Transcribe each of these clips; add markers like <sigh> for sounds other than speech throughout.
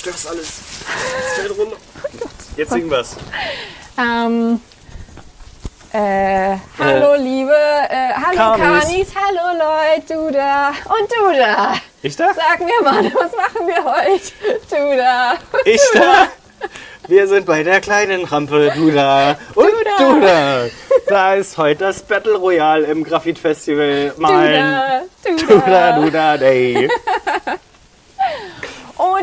zerstörst alles. Es fällt runter. Jetzt singen wir's. Ähm, äh, hallo liebe, äh, hallo Kanis. Kanis, hallo Leute, du da und du da. Ich da? Sag mir mal, was machen wir heute? Du da. und Ich du da. Wir sind bei der kleinen Rampe, du da und da. du da. Da ist heute das Battle Royale im Graffit Festival. Du Mein da, du du da, da. du da, day.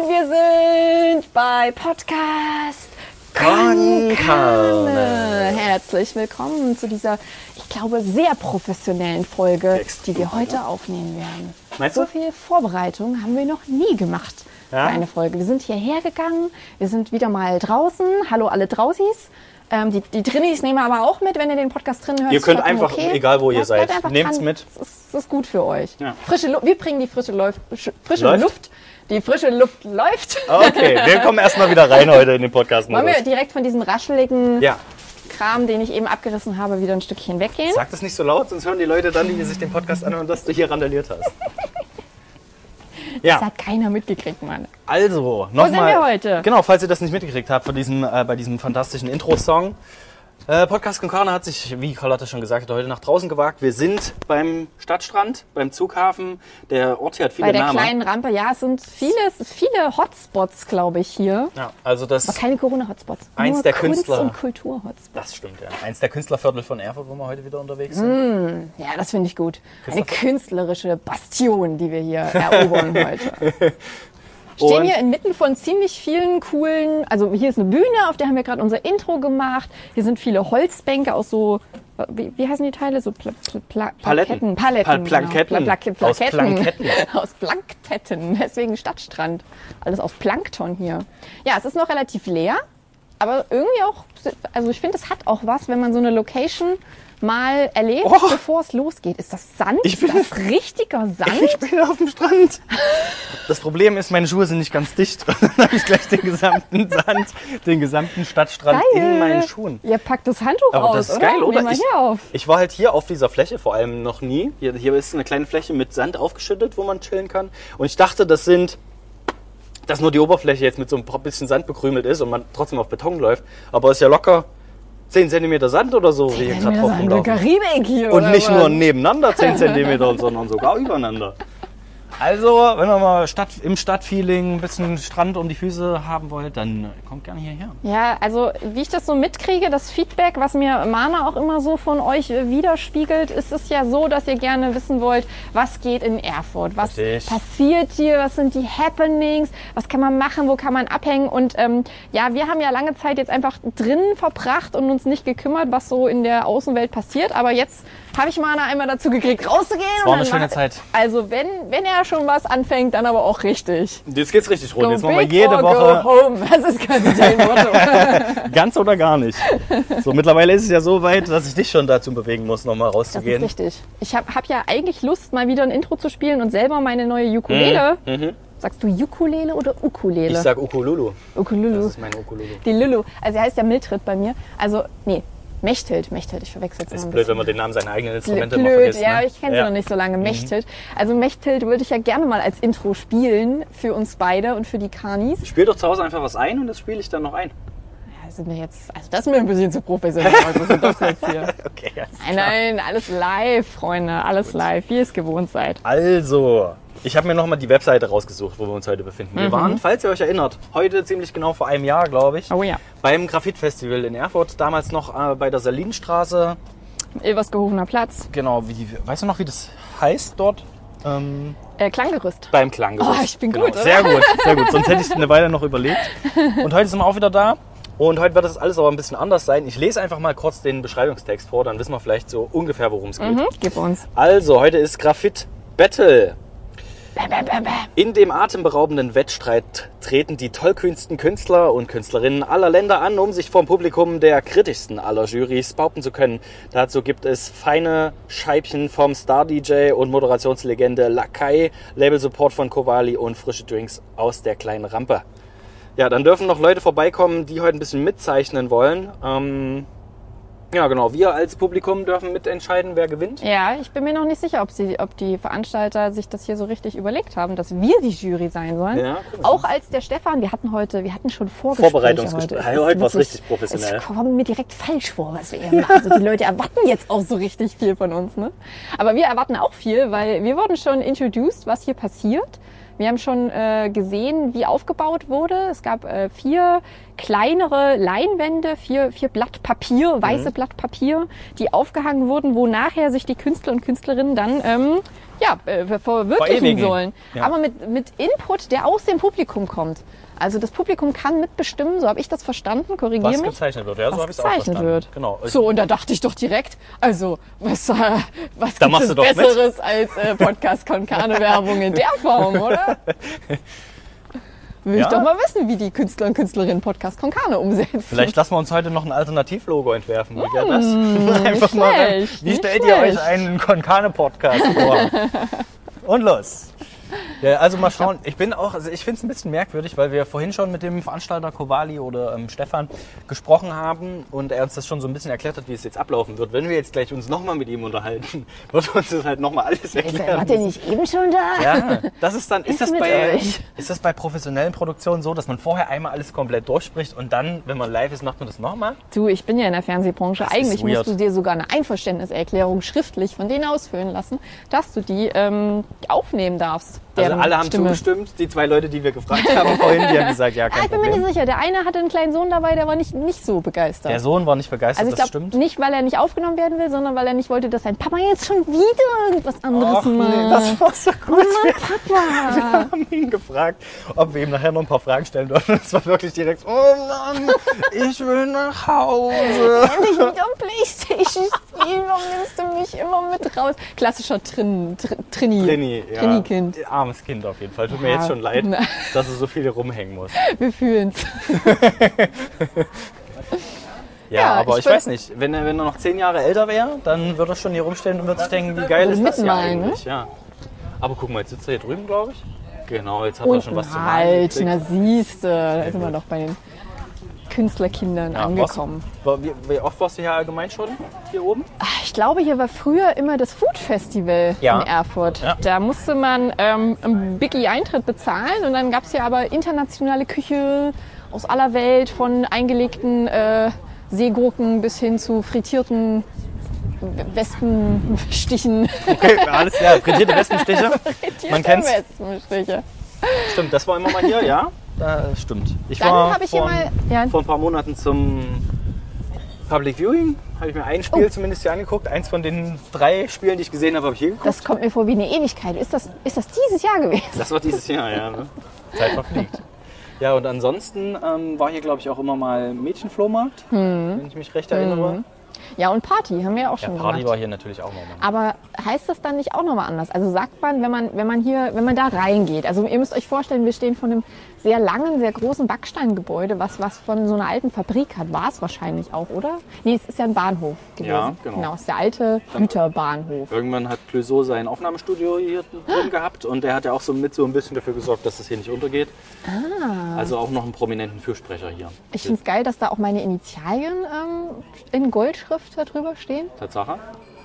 Und wir sind bei Podcast Con Carne. Herzlich willkommen zu dieser, ich glaube, sehr professionellen Folge, Extrem, die wir heute aufnehmen werden. Meinst so du? viel Vorbereitung haben wir noch nie gemacht Ja? für eine Folge. Wir sind hierher gegangen, wir sind wieder mal draußen. Hallo alle Draußis. Ähm, die, die Trinnis nehmen wir aber auch mit, wenn ihr den Podcast drin hört. Ihr könnt einfach, egal wo ihr seid, nehmt's dran. mit. Das ist, ist gut für euch. Ja. Frische Lu wir bringen die frische, Läuf frische Läuft? Luft. Die frische Luft läuft. Okay, wir <laughs> kommen erstmal wieder rein heute in den podcast Wollen wir direkt von diesem rascheligen Ja, Kram, den ich eben abgerissen habe, wieder ein Stückchen weggehen? sag das nicht so laut, sonst hören die Leute dann, die sich den Podcast anhören, dass du hier randaliert hast. <laughs> Das Ja, hat keiner mitgekriegt, Mann. also sind nochmal. wir heute? Genau, falls ihr das nicht mitgekriegt habt, von diesem, äh, bei diesem fantastischen Intro-Song. Äh, Podcast Konkane hat sich, wie Carlotta schon gesagt hat, heute nach draußen gewagt. Wir sind beim Stadtstrand, beim Zughafen. Der Ort hier hat viele Bei der Namen. kleinen Rampe, ja, es sind viele, viele Hotspots, glaube ich, hier. Ja, also das, Aber keine Corona-Hotspots. Eins Nur der Kunst- Künstler. und Kultur-Hotspots. das stimmt, ja. Eins der Künstlerviertel von Erfurt, wo wir heute wieder unterwegs sind. Ja, das finde ich gut. Eine künstlerische Bastion, die wir hier erobern <laughs> heute. Stehen hier inmitten von ziemlich vielen coolen, also hier ist eine Bühne, auf der haben wir gerade unser Intro gemacht. Hier sind viele Holzbänke aus so, wie, wie heißen die Teile? So Pla, Pla, Paletten. Plaketten. Paletten. Pal- Planketten. Genau. Pla, Pla, Aus. Planketten. <laughs> Aus Planktetten. Deswegen Stadtstrand. Alles aus Plankton hier. Ja, es ist noch relativ leer, aber irgendwie auch, also ich finde, es hat auch was, wenn man so eine Location mal erlebt, Oh. bevor es losgeht. Ist das Sand? Ich bin- ist das richtiger <laughs> Sand? Ich bin auf dem Strand. Das Problem ist, meine Schuhe sind nicht ganz dicht. Und <laughs> dann habe ich gleich den gesamten Sand, den gesamten Stadtstrand in meinen Schuhen. Ihr packt das Handtuch Aber aus, das ist oder? geil, oder? Ich, hier auf. ich war halt hier auf dieser Fläche vor allem noch nie. Hier, hier ist eine kleine Fläche mit Sand aufgeschüttet, wo man chillen kann. Und ich dachte, das sind, dass nur die Oberfläche jetzt mit so ein bisschen Sand bekrümelt ist und man trotzdem auf Beton läuft. Aber es ist ja locker 10 cm Sand oder so, wie hier gerade drauf. Karibik hier, Und nicht nur nebeneinander 10 cm, sondern sogar übereinander. Also, wenn ihr mal Stadt, im Stadtfeeling ein bisschen Strand um die Füße haben wollt, dann kommt gerne hierher. Ja, also wie ich das so mitkriege, das Feedback, was mir Mana auch immer so von euch äh, widerspiegelt, ist es ja so, dass ihr gerne wissen wollt, was geht in Erfurt, was Richtig. passiert hier, was sind die Happenings, was kann man machen, wo kann man abhängen? Und ähm, ja, wir haben ja lange Zeit jetzt einfach drinnen verbracht und uns nicht gekümmert, was so in der Außenwelt passiert, aber jetzt habe ich Mana einmal dazu gekriegt, rauszugehen. war und eine schöne macht- Zeit. Also wenn, wenn er schon was anfängt, dann aber auch richtig. Jetzt geht's richtig rund. Go Jetzt machen wir jede Woche Go home. Das ist quasi dein Motto. <laughs> ganz oder gar nicht. So, mittlerweile ist es ja so weit, dass ich dich schon dazu bewegen muss, nochmal Das ist rauszugehen. richtig. Ich habe hab ja eigentlich Lust, mal wieder ein Intro zu spielen und selber meine neue Ukulele. Sagst du Ukulele oder Ukulele? Mhm, Ich sag Ukululu. Ukululu. Das ist mein Ukululu. Die Lulu. Also sie heißt ja Mildred bei mir. Also, nee, Mechthild. Mechthild, ich verwechsel es immer Ist ein blöd, bisschen. wenn man den Namen seiner eigenen Instrumente immer Blöd, vergisst. ja, ne? ich kenne sie noch nicht so lange. Mechthild. Also Mechthild würde ich ja gerne mal als Intro spielen für uns beide und für die Kanis. Spiel doch zu Hause einfach was ein und das spiele ich dann noch ein. Sind wir jetzt, also das ist mir ein bisschen zu professionell. Was ist das jetzt hier? <laughs> Okay. Nein, nein, alles live, Freunde, alles live, wie ihr es gewohnt seid. Also, ich habe mir nochmal die Webseite rausgesucht, wo wir uns heute befinden. Mhm. Wir waren, falls ihr euch erinnert, heute ziemlich genau vor einem Jahr, glaube ich, Oh ja. beim Graphit-Festival in Erfurt. Damals noch äh, bei der Salinstraße. Ilversgehofener Platz, Genau, wie, weißt du noch, wie das heißt dort? Ähm, äh, Klanggerüst. beim Klanggerüst. Oh, ich bin genau. gut, oder? Sehr gut, sehr gut. Sonst hätte ich eine Weile noch überlegt. Und heute sind wir auch wieder da. Und heute wird das alles aber ein bisschen anders sein. Ich lese einfach mal kurz den Beschreibungstext vor, dann wissen wir vielleicht so ungefähr, worum es geht. Mhm, gib uns. Also, heute ist Graphit Battle. Bam, bam, bam. In dem atemberaubenden Wettstreit treten die tollkühnsten Künstler und Künstlerinnen aller Länder an, um sich vom Publikum der kritischsten aller Jurys behaupten zu können. Dazu gibt es feine Scheibchen vom Star-DJ und Moderationslegende Lakai, Label-Support von Kowali und frische Drinks aus der kleinen Rampe. Ja, dann dürfen noch Leute vorbeikommen, die heute ein bisschen mitzeichnen wollen. Ähm, Ja, genau. Wir als Publikum dürfen mitentscheiden, wer gewinnt. Ja, ich bin mir noch nicht sicher, ob, sie, ob die Veranstalter sich das hier so richtig überlegt haben, dass wir die Jury sein sollen. Ja. Auch als der Stefan, wir hatten heute, wir hatten schon Vorgespräche Vorbereitungsgespräche. heute. Es Heute war's wirklich- richtig professionell. Es kommt mir direkt falsch vor, was wir hier machen. Also die Leute erwarten jetzt auch so richtig viel von uns. Ne? Aber wir erwarten auch viel, weil wir wurden schon introduced, was hier passiert. Wir haben schon äh, gesehen, wie aufgebaut wurde. Es gab äh, vier kleinere Leinwände, vier, vier Blatt Papier, Mhm. weiße Blatt Papier, die aufgehangen wurden, wo nachher sich die Künstler und Künstlerinnen dann ähm, ja, äh, verwirklichen Verewigen. sollen. Ja. Aber mit, mit Input, der aus dem Publikum kommt. Also das Publikum kann mitbestimmen, so habe ich das verstanden, korrigiere Was mich gezeichnet wird, ja, so was habe ich es auch gezeichnet verstanden. wird. Genau. Ich- So, und da dachte ich doch direkt, also, was, äh, was Da gibt es doch mit. Besseres als äh, Podcast Konkane Werbung in der Form, oder? Will Ja. ich doch mal wissen, wie die Künstler und Künstlerinnen Podcast Konkane umsetzen. Vielleicht lassen wir uns heute noch ein Alternativlogo entwerfen. Wie wäre das? <laughs> Einfach nicht mal. schlecht, Wie stellt ihr euch schlecht. einen Konkane-Podcast vor? <laughs> Und los. Ja, also mal schauen. Ich bin auch, also ich finde es ein bisschen merkwürdig, weil wir vorhin schon mit dem Veranstalter Kowali oder ähm, Stefan gesprochen haben und er uns das schon so ein bisschen erklärt hat, wie es jetzt ablaufen wird. Wenn wir jetzt gleich uns nochmal mit ihm unterhalten, <laughs> wird uns das halt nochmal alles erklären. Wart ihr nicht eben schon da? Ja, das ist dann, ist Ist das bei, euch. ist das bei professionellen Produktionen so, dass man vorher einmal alles komplett durchspricht und dann, wenn man live ist, macht man das nochmal? Du, ich bin ja in der Fernsehbranche. Das Eigentlich musst du dir sogar eine Einverständniserklärung schriftlich von denen ausfüllen lassen, dass du die ähm, aufnehmen darfst. Also alle haben Stimme. zugestimmt, die zwei Leute, die wir gefragt haben vorhin, die haben gesagt, ja, Ah, kein ich bin mir Problem. nicht sicher. Der eine hatte einen kleinen Sohn dabei, der war nicht, nicht so begeistert. Der Sohn war nicht begeistert, also ich das glaube stimmt. nicht, weil er nicht aufgenommen werden will, sondern weil er nicht wollte, dass sein Papa jetzt schon wieder irgendwas anderes Och, nee, macht. das war so gut. Mama, Papa. haben ihn gefragt, ob wir ihm nachher noch ein paar Fragen stellen dürfen. Es war wirklich direkt, oh Mann, ich will nach Hause. Endlich wieder Playstation spielen, warum nimmst du mich immer mit raus? Klassischer Trin, Tr, Trini. Trini, ja. Trini-Kind. Armes Kind auf jeden Fall. Tut mir Ja. jetzt schon leid, Na. dass er so viel hier rumhängen muss. <laughs> Wir fühlen's. <laughs> Ja, Ja, aber ich ich, weiß nicht. Wenn er, wenn er noch zehn Jahre älter wäre, dann würde er schon hier rumstehen und würde sich denken, wie geil ist das hier ne? eigentlich. Ja. Aber guck mal, jetzt sitzt er hier drüben, glaube ich. Genau, jetzt hat er schon was zu halt, gekriegt. na siehste, da sind wir doch bei den Künstlerkindern Ja, angekommen. Was, wie, wie oft warst du hier allgemein schon hier oben? Ah, Ich glaube, hier war früher immer das Food Festival Ja. in Erfurt. Ja. Da musste man ähm, einen Biggie Eintritt bezahlen und dann gab es hier aber internationale Küche aus aller Welt, von eingelegten äh, Seegurken bis hin zu frittierten Wespenstichen. Okay, alles klar. Frittierte <laughs> Wespenstiche. Man kennt's. Wespenstiche. Stimmt, das war immer mal hier, ja? Da, stimmt. Ich Dann war habe ich hier vor, mal. Ja, vor ein paar Monaten zum Public Viewing. Habe ich mir ein Spiel Oh. zumindest hier angeguckt. Eins von den drei Spielen, die ich gesehen habe, habe ich hier geguckt. das kommt mir vor wie eine Ewigkeit. Ist das, ist das dieses Jahr gewesen? Das war dieses Jahr, ja. Ne? <laughs> Zeit verfliegt. Ja, und ansonsten ähm, war hier, glaube ich, auch immer mal Mädchenflohmarkt, wenn ich mich recht erinnere. Ja, und Party haben wir auch Ja, schon Party gemacht. war hier natürlich auch nochmal. Aber heißt das dann nicht auch nochmal anders? Also sagt man, wenn man, wenn man hier, wenn man da reingeht, also ihr müsst euch vorstellen, wir stehen vor einem sehr langen, sehr großen Backsteingebäude, was, was von so einer alten Fabrik hat. War es wahrscheinlich auch, oder? Nee, es ist ja ein Bahnhof gewesen. Ja, genau. Genau, es ist der alte Güterbahnhof. Irgendwann hat Clouseau sein Aufnahmestudio hier drin gehabt und der hat ja auch so mit so ein bisschen dafür gesorgt, dass das hier nicht untergeht. Also auch noch einen prominenten Fürsprecher hier. Ich finde es geil, dass da auch meine Initialien ähm, in Goldschrift da drüber stehen. Tatsache.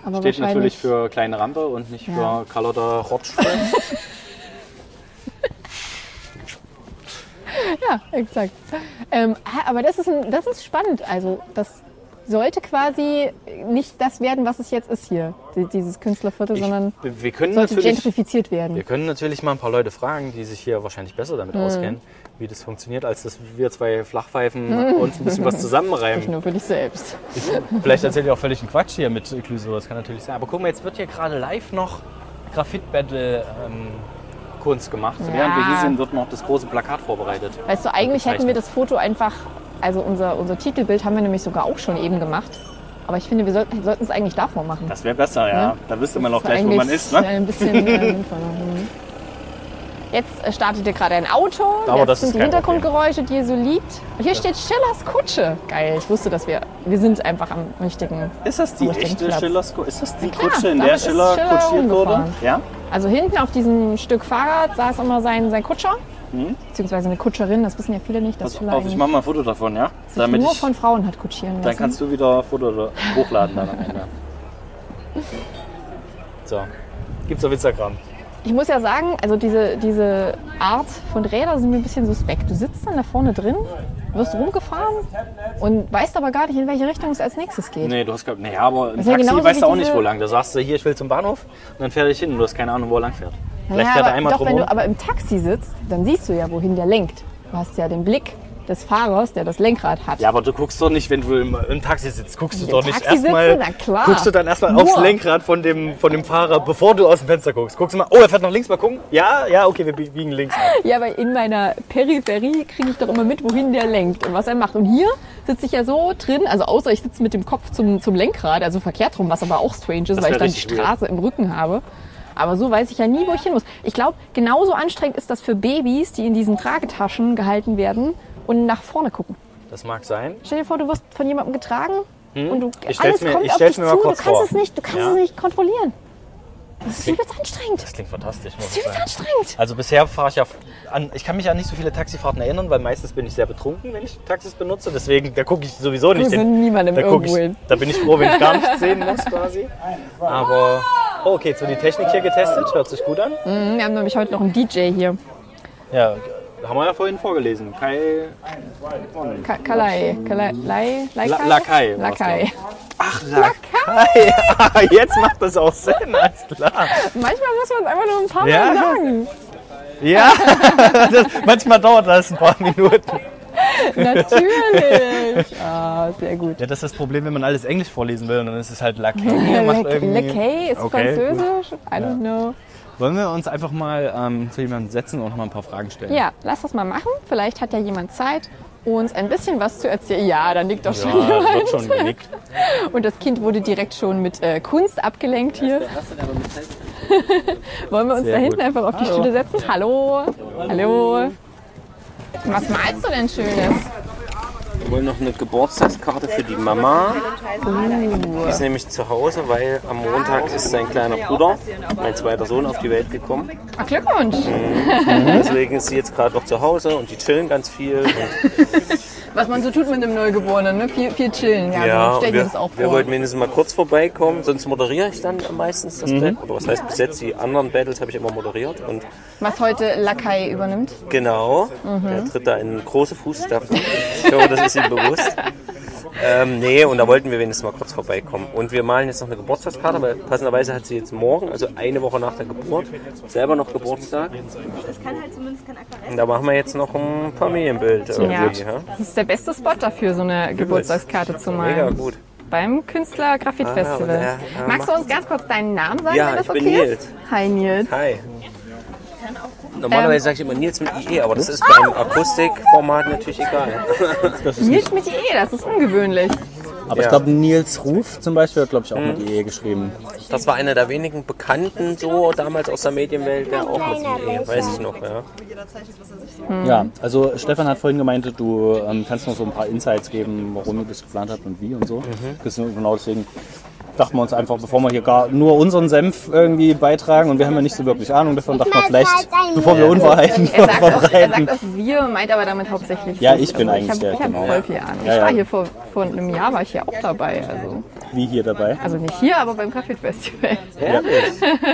Aber Steht natürlich für kleine Rampe und nicht Ja. für Carlotta Rotsch. <laughs> <laughs> Ja, exakt. Ähm, aber das ist, ein, das ist spannend. Also das sollte quasi nicht das werden, was es jetzt ist hier, die- dieses Künstlerviertel, sondern wir, können sollte natürlich, gentrifiziert werden. wir können natürlich mal ein paar Leute fragen, die sich hier wahrscheinlich besser damit Mhm. auskennen, wie das funktioniert, als dass wir zwei Flachpfeifen uns ein bisschen was <laughs> Nicht zusammenreimen. nur für dich selbst. Vielleicht erzählt ihr auch völlig einen Quatsch hier mit Clouseau, das kann natürlich sein. Aber guck mal, jetzt wird hier gerade live noch Graffiti-Battle ähm, Kunst gemacht. Ja. Während wir hier sind, wird noch das große Plakat vorbereitet. Weißt du, eigentlich hätten wir das Foto einfach, also unser, unser Titelbild haben wir nämlich sogar auch schon eben gemacht. Aber ich finde, wir sollten es eigentlich davor machen. Das wäre besser, ja. Ja. Da wüsste man auch gleich, wo man ist. Ne? Ein bisschen äh. <laughs> Jetzt äh, startet ihr gerade ein Auto. Aber Jetzt das sind die Hintergrundgeräusche, die ihr so liebt. Und hier steht Schillers Kutsche. Geil, ich wusste, dass wir, wir sind einfach am richtigen. Ist das die echte Platz. Schillers Kutsche? Ist das die klar, Kutsche, in der Schiller, Schiller kutschiert wurde? Ja? Also hinten auf diesem Stück Fahrrad saß immer sein, sein Kutscher. Beziehungsweise eine Kutscherin, das wissen ja viele nicht, dass Pass auf, ich eigentlich mach mal ein Foto davon, ja? Damit nur ich, von Frauen hat kutschieren lassen. dann kannst du wieder ein Foto hochladen dann am Ende. <laughs> So. Gibt's auf Instagram. Ich muss ja sagen, also diese, diese Art von Räder sind mir ein bisschen suspekt. Du sitzt dann da vorne drin, wirst rumgefahren und weißt aber gar nicht, in welche Richtung es als nächstes geht. Nee, du hast gar Nee, aber ja Taxi genauso weißt du auch nicht, wo lang. Da sagst du, hier, ich will zum Bahnhof und dann fährt ich hin und du hast keine Ahnung, wo er lang fährt. Vielleicht Ja, fährt er einmal doch, wenn drumherum. du aber im Taxi sitzt, dann siehst du ja, wohin der lenkt. Du hast ja den Blick des Fahrers, der das Lenkrad hat. Ja, aber du guckst doch nicht, wenn du im, im Taxi sitzt, guckst du Im doch nicht erstmal. Guckst du dann erstmal aufs Lenkrad von dem, von dem Fahrer, bevor du aus dem Fenster guckst. Guckst du mal, oh, er fährt nach links, mal gucken. Ja, ja, okay, wir biegen links. ab. Ja, aber in meiner Peripherie kriege ich doch immer mit, wohin der lenkt und was er macht. Und hier sitze ich ja so drin, also außer ich sitze mit dem Kopf zum, zum Lenkrad, also verkehrt rum, was aber auch strange ist, weil ich dann die. Straße im Rücken habe. Aber so weiß ich ja nie, wo ich hin muss. Ich glaube, genauso anstrengend ist das für Babys, die in diesen Tragetaschen gehalten werden und nach vorne gucken. Das mag sein. Stell dir vor, du wirst von jemandem getragen und du, Hm? Ich stell's alles mir- kommt ich auf dich mir mal zu. kurz du kannst vor. es nicht, du kannst Ja. es nicht kontrollieren. Das ist übelst anstrengend. Das klingt fantastisch, Das ist übelst anstrengend. Also bisher fahre ich ja an, ich kann mich an nicht so viele Taxifahrten erinnern, weil meistens bin ich sehr betrunken, wenn ich Taxis benutze. Deswegen, da gucke ich sowieso nicht. Wir sind niemandem da, guck ich, hin. da bin ich froh, wenn ich gar nichts sehen <laughs> muss quasi. Aber, oh, okay, jetzt wird die Technik hier getestet, hört sich gut an. Mhm, Wir haben nämlich heute noch einen DJ hier. Ja, haben wir ja vorhin vorgelesen. Kai Ka Kalai. Kalai. Lai, Lai La- Lakai Lakai. Ach, Lakai. Ah, <laughs> Jetzt macht das auch Sinn, <laughs> alles klar. Manchmal muss man es einfach nur ein paar Ja. Mal sagen. Ja, <laughs> das, manchmal dauert das ein paar Minuten. Natürlich. Ah, sehr gut. Ja, das ist das Problem, wenn man alles Englisch vorlesen will und dann ist es halt Lakai. Lakai ist Okay, französisch. I don't know. Wollen wir uns einfach mal ähm, zu jemandem setzen und mal ein paar Fragen stellen? Ja, lass das mal machen. Vielleicht hat ja jemand Zeit, uns ein bisschen was zu erzählen. Ja, da nickt doch schon Ja, jemand. wird schon genickt. <laughs> Und das Kind wurde direkt schon mit äh, Kunst abgelenkt hier. <laughs> Wollen wir uns Sehr da hinten gut. einfach auf die Stühle setzen? Hallo. Hallo. Was malst du denn Schönes? Wir wollen noch eine Geburtstagskarte für die Mama. Die ist nämlich zu Hause, weil am Montag ist sein kleiner Bruder, mein zweiter Sohn, auf die Welt gekommen. Ach, Glückwunsch. Deswegen ist sie jetzt gerade noch zu Hause und die chillen ganz viel. <laughs> Was man so tut mit einem Neugeborenen, ne? Viel, viel chillen. Ja, ja, so stell und dir wir, das auch wir vor. wollten mindestens mal kurz vorbeikommen, sonst moderiere ich dann meistens das Battle. Oder was heißt bis jetzt, die anderen Battles habe ich immer moderiert. Und Was heute Lakai übernimmt. Genau, der tritt da in große Fußstapfen. Ich glaube, das ist ihm bewusst. <laughs> Ähm, nee, und da wollten wir wenigstens mal kurz vorbeikommen. Und wir malen jetzt noch eine Geburtstagskarte, weil passenderweise hat sie jetzt morgen, also eine Woche nach der Geburt, selber noch Geburtstag. Das kann halt zumindest kein Aquarell. Und da machen wir jetzt noch ein Familienbild irgendwie. Ja. Ja. Das ist der beste Spot dafür, so eine Geburtstagskarte zu malen. Mega gut. Beim Künstler Graphit Ah, Festival. und er- er Magst du uns ganz kurz deinen Namen sagen, Ja, wenn das ich okay bin ist? Nils. Hi Nils. Hi. Normalerweise sage ich immer Nils mit IE, aber das ist beim Akustikformat natürlich egal. <laughs> Nils mit IE, das ist ungewöhnlich. Aber ich Ja. glaube, Nils Ruf zum Beispiel hat, glaube ich, auch mit IE geschrieben. Das war einer der wenigen Bekannten so damals aus der Medienwelt, der auch mit IE, weiß ich noch, ja. Ja, also Stefan hat vorhin gemeint, du ähm, kannst noch so ein paar Insights geben, warum ihr das geplant habt und wie und so. Ist Genau deswegen dachten wir uns einfach, bevor wir hier gar nur unseren Senf irgendwie beitragen und wir haben ja nicht so wirklich Ahnung davon, dachten wir vielleicht, bevor wir Unwahrheiten <laughs> Er sagt, auch, er verbreiten. sagt das wir, meint aber damit hauptsächlich Ja, ich bin also eigentlich ich der, hab, Ich habe genau. voll viel Ahnung. Ja, ich war ja. hier vor, vor einem Jahr war ich hier auch dabei. Also, Wie hier dabei. also nicht hier, aber beim Graphit Festival.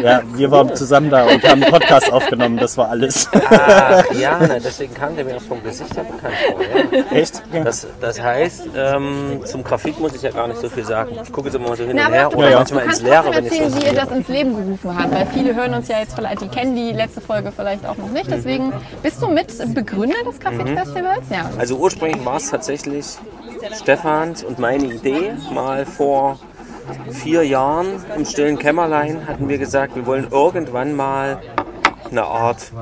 Ja, wir waren zusammen da und haben einen Podcast aufgenommen, das war alles. Ach, ja, deswegen kam der mir auch vom Gesicht her bekannt vor. Ja. Echt? Das, das heißt, ähm, zum Grafik muss ich ja gar nicht so viel sagen. Ich gucke jetzt immer mal so hin Na, und her aber du oder kannst, du manchmal ins Leere, wenn ich erzählen, so wie ihr das ins Leben gerufen habt, weil viele hören uns ja jetzt vielleicht, die kennen die letzte Folge vielleicht auch noch nicht. Deswegen bist du mit Begründer des Graphit Festivals? Ja. Also ursprünglich war es tatsächlich Stefans und meine Idee. Mal vor vier Jahren im stillen Kämmerlein hatten wir gesagt, wir wollen irgendwann mal eine Art.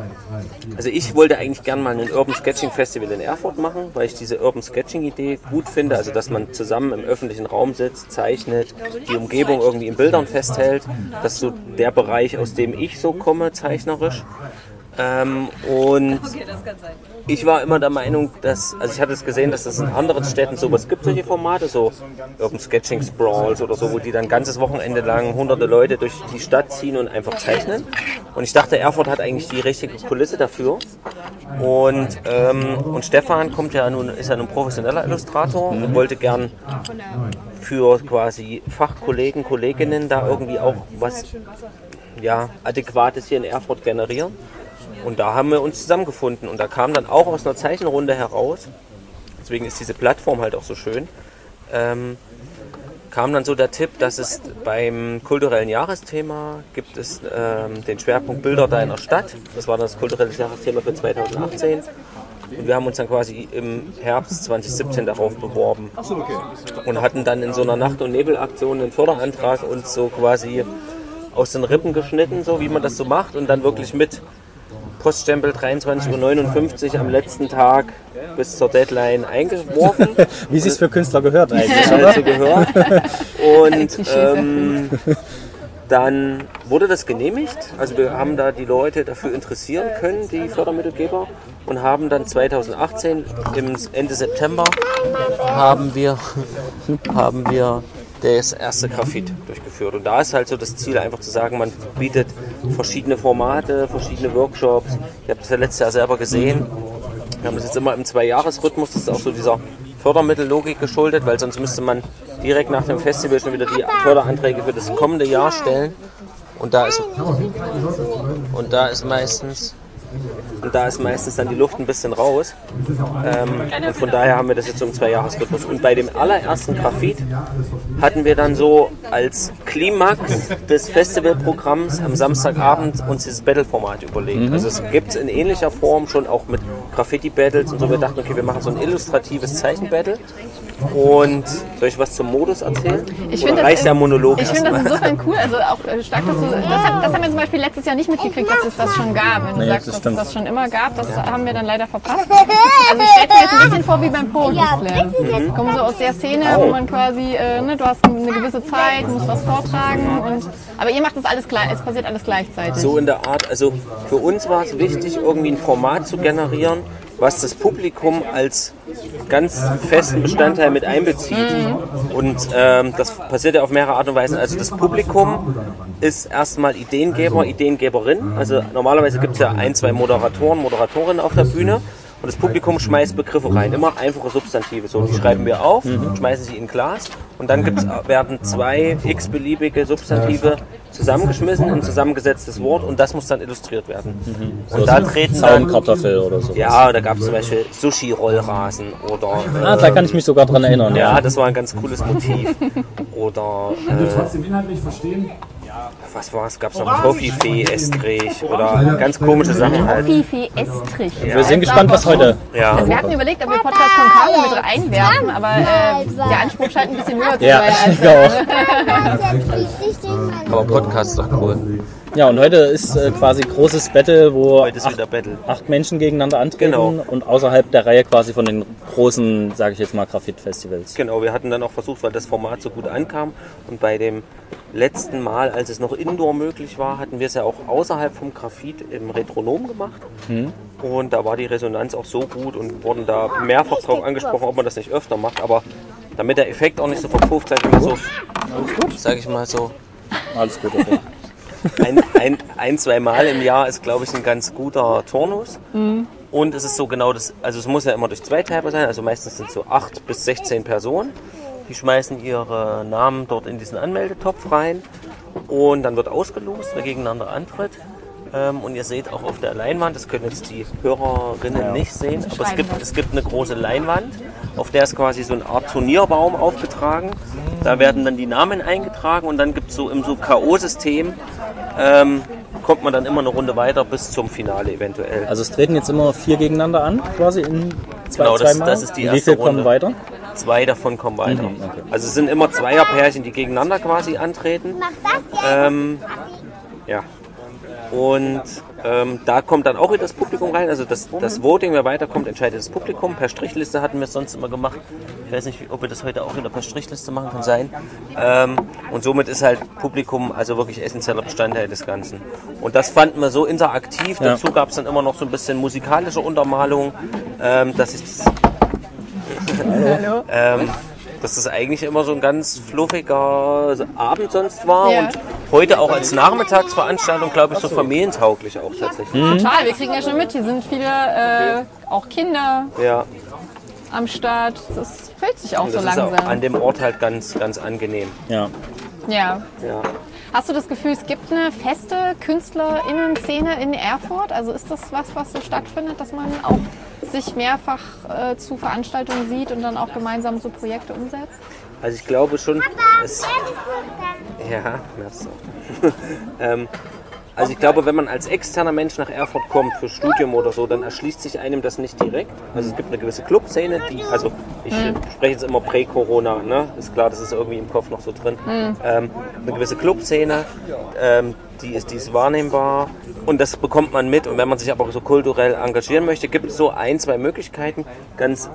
Also ich wollte eigentlich gern mal ein Urban Sketching Festival in Erfurt machen, weil ich diese Urban Sketching Idee gut finde. Also dass man zusammen im öffentlichen Raum sitzt, zeichnet, die Umgebung irgendwie in Bildern festhält. Das ist so der Bereich, aus dem ich so komme, zeichnerisch. Ähm, und <laughs> ich war immer der Meinung, dass, also ich hatte es gesehen, dass es in anderen Städten sowas gibt, solche Formate, so Urban Sketching Sprawls oder so, wo die dann ganzes Wochenende lang hunderte Leute durch die Stadt ziehen und einfach zeichnen. Und ich dachte, Erfurt hat eigentlich die richtige Kulisse dafür. Und, ähm, und Stefan kommt ja nun, ist ja nun professioneller Illustrator und wollte gern für quasi Fachkollegen, Kolleginnen da irgendwie auch was ja, Adäquates hier in Erfurt generieren. Und da haben wir uns zusammengefunden und da kam dann auch aus einer Zeichenrunde heraus, deswegen ist diese Plattform halt auch so schön, ähm, kam dann so der Tipp, dass es beim kulturellen Jahresthema gibt es ähm, den Schwerpunkt Bilder deiner Stadt. Das war das kulturelle Jahresthema für 2018. Und wir haben uns dann quasi im Herbst 2017 darauf beworben und hatten dann in so einer Nacht- und Nebelaktion einen Förderantrag uns so quasi aus den Rippen geschnitten, so wie man das so macht und dann wirklich mit Poststempel 23.59 Uhr am letzten Tag bis zur Deadline eingeworfen. <laughs> Wie sich für Künstler gehört eigentlich. Hat sie gehört. Und ähm, dann wurde das genehmigt. Also wir haben da die Leute dafür interessieren können, die Fördermittelgeber, und haben dann 2018 im Ende September haben wir, <laughs> haben wir das erste Graphit durchgeführt. Und da ist halt so das Ziel, einfach zu sagen, man bietet verschiedene Formate, verschiedene Workshops. Ich habe das ja letztes Jahr selber gesehen. Wir haben das jetzt immer im Zwei-Jahres-Rhythmus. Das ist auch so dieser Fördermittellogik geschuldet, weil sonst müsste man direkt nach dem Festival schon wieder die Förderanträge für das kommende Jahr stellen. Und da ist, und da ist meistens und da ist meistens dann die Luft ein bisschen raus. Ähm, und von daher haben wir das jetzt um zwei Jahresrhythmus. Und bei dem allerersten Graphit hatten wir dann so als Klimax des Festivalprogramms am Samstagabend uns dieses Battle-Format überlegt. Also es gibt es in ähnlicher Form schon auch mit Graffiti-Battles und so. Wir dachten, okay, wir machen so ein illustratives Zeichen-Battle. Und soll ich was zum Modus erzählen? Ich finde das, Monolog ich finde das insofern cool, also auch äh, stark, dass du, das, hat, das haben wir zum Beispiel letztes Jahr nicht mitgekriegt, dass es das schon gab. Wenn du Nee, sagst, das dass es das schon immer gab, das haben wir dann leider verpasst. Also ich stelle mir jetzt ein bisschen vor wie beim Poetry Slam. Ich komme so aus der Szene, wo man quasi, äh, ne, du hast eine gewisse Zeit, musst was vortragen und, aber ihr macht das alles gleich, es passiert alles gleichzeitig. So in der Art, also für uns war es wichtig, irgendwie ein Format zu generieren, was das Publikum als ganz festen Bestandteil mit einbezieht. Und ähm, das passiert ja auf mehrere Art und Weise. Also das Publikum ist erstmal Ideengeber, Ideengeberin. Also normalerweise gibt es ja ein, zwei Moderatoren, Moderatorinnen auf der Bühne. Und das Publikum schmeißt Begriffe rein, immer einfache Substantive. So, die schreiben wir auf, schmeißen sie in ein Glas und dann gibt's, werden zwei x-beliebige Substantive zusammengeschmissen, ein zusammengesetztes Wort und das muss dann illustriert werden. Und da treten dann, Zaunkartoffel oder so. ja, da gab es zum Beispiel Sushi-Rollrasen oder Ah, da kann ich mich sogar dran erinnern. ja, das war ein ganz cooles Motiv. <laughs> Oder äh, trotzdem inhaltlich verstehen. Was war es? Gab es noch Toffifee, Estrich oder ganz komische Sachen halt. Fifi Estrich. Wir sind gespannt, was heute. Ja. Also wir hatten überlegt, ob wir Podcast Konkave mit einwerfen, aber äh, der Anspruch scheint ein bisschen höher zu Ja, sein. <laughs> Als, ich auch. Aber Podcast ist doch cool. Ja, und heute ist äh, quasi großes Battle, wo acht, Battle. acht Menschen gegeneinander antreten Genau. und außerhalb der Reihe quasi von den großen, sage ich jetzt mal, Graffiti-Festivals. Genau, wir hatten dann auch versucht, weil das Format so gut ankam und bei dem letzten Mal, als es noch indoor möglich war, hatten wir es ja auch außerhalb vom Graphit im Retronom gemacht. Und da war die Resonanz auch so gut und wurden da mehrfach drauf angesprochen, ob man das nicht öfter macht. Aber damit der Effekt auch nicht so verpufft, sage ich mal so, sage ich mal so, Alles gut, okay. Ein, ein, ein, zwei Mal im Jahr ist, glaube ich, ein ganz guter Turnus. Und es ist so genau das, also es muss ja immer durch zwei Teile sein, also meistens sind es so acht bis 16 Personen. Die schmeißen ihre Namen dort in diesen Anmeldetopf rein und dann wird ausgelost, wer gegeneinander antritt. Ähm, Und ihr seht auch auf der Leinwand, das können jetzt die Hörerinnen nicht sehen, aber es gibt, es gibt eine große Leinwand, auf der ist quasi so eine Art Turnierbaum aufgetragen. Da werden dann die Namen eingetragen und dann gibt es so im so K.O.-System, ähm, kommt man dann immer eine Runde weiter bis zum Finale eventuell. Also es treten jetzt immer vier gegeneinander an, quasi in zwei, Genau, das- zweimal. das ist die Wie erste viele kommen Runde. weiter? Zwei davon kommen weiter. Mhm, okay. Also es sind immer Zweierpärchen, die gegeneinander quasi antreten. Ähm, ja. Und ähm, da kommt dann auch wieder das Publikum rein. Also das, das Voting, wer weiterkommt, entscheidet das Publikum. Per Strichliste hatten wir es sonst immer gemacht. Ich weiß nicht, ob wir das heute auch wieder per Strichliste machen, kann sein. Ähm, und somit ist halt Publikum also wirklich essentieller Bestandteil des Ganzen. Und das fanden wir so interaktiv. Ja. Dazu gab es dann immer noch so ein bisschen musikalische Untermalung, ähm, dass ich das ähm, dass das eigentlich immer so ein ganz fluffiger Abend sonst war Ja. und heute auch als Nachmittagsveranstaltung, glaube ich, so familientauglich auch tatsächlich. Total, wir kriegen ja schon mit, hier sind viele, äh, auch Kinder Ja, am Start. Das füllt sich auch und so ist auch langsam. an dem Ort halt ganz, ganz angenehm. Ja. Ja. Ja. Hast du das Gefühl, es gibt eine feste KünstlerInnen-Szene in Erfurt? Also ist das was, was so stattfindet, dass man auch sich mehrfach äh, zu Veranstaltungen sieht und dann auch gemeinsam so Projekte umsetzt? Also ich glaube schon, es, ja, merci. <laughs> ähm, also ich glaube, wenn man als externer Mensch nach Erfurt kommt für Studium oder so, dann erschließt sich einem das nicht direkt. Also es gibt eine gewisse Clubszene, die, also ich äh, spreche jetzt immer prä-Corona, ne? Ist klar, das ist irgendwie im Kopf noch so drin. Ähm, eine gewisse Clubszene, ähm, die ist, die ist wahrnehmbar und das bekommt man mit. Und wenn man sich aber so kulturell engagieren möchte, gibt es so ein, zwei Möglichkeiten. Ganz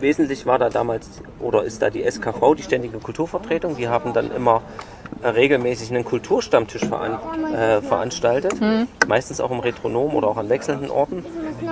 wesentlich war da damals oder ist da die SKV, die Ständige Kulturvertretung. Die haben dann immer regelmäßig einen Kulturstammtisch veran äh, veranstaltet. Meistens auch im Retronom oder auch an wechselnden Orten.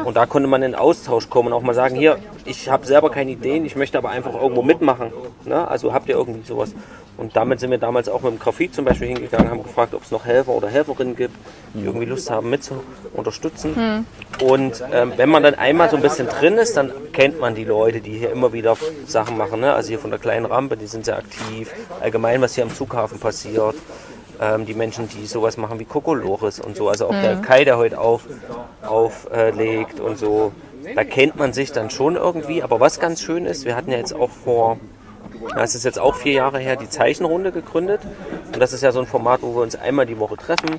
Und da konnte man in Austausch kommen und auch mal sagen, hier, ich habe selber keine Ideen, ich möchte aber einfach irgendwo mitmachen. Ne? Also habt ihr irgendwie sowas? Und damit sind wir damals auch mit dem Grafit zum Beispiel hingegangen, haben gefragt, ob es noch Helfer oder Helferinnen gibt, die irgendwie Lust haben, mit zu unterstützen. Und ähm, wenn man dann einmal so ein bisschen drin ist, dann kennt man die Leute, die hier immer wieder Sachen machen. Ne? Also hier von der kleinen Rampe, die sind sehr aktiv. Allgemein, was hier am Flughafen passiert. Ähm, die Menschen, die sowas machen wie Kokolores und so. Also auch der Kai, der heute auf, auflegt und so. Da kennt man sich dann schon irgendwie. Aber was ganz schön ist, wir hatten ja jetzt auch vor es ist jetzt auch vier Jahre her, die Zeichenrunde gegründet. Und das ist ja so ein Format, wo wir uns einmal die Woche treffen,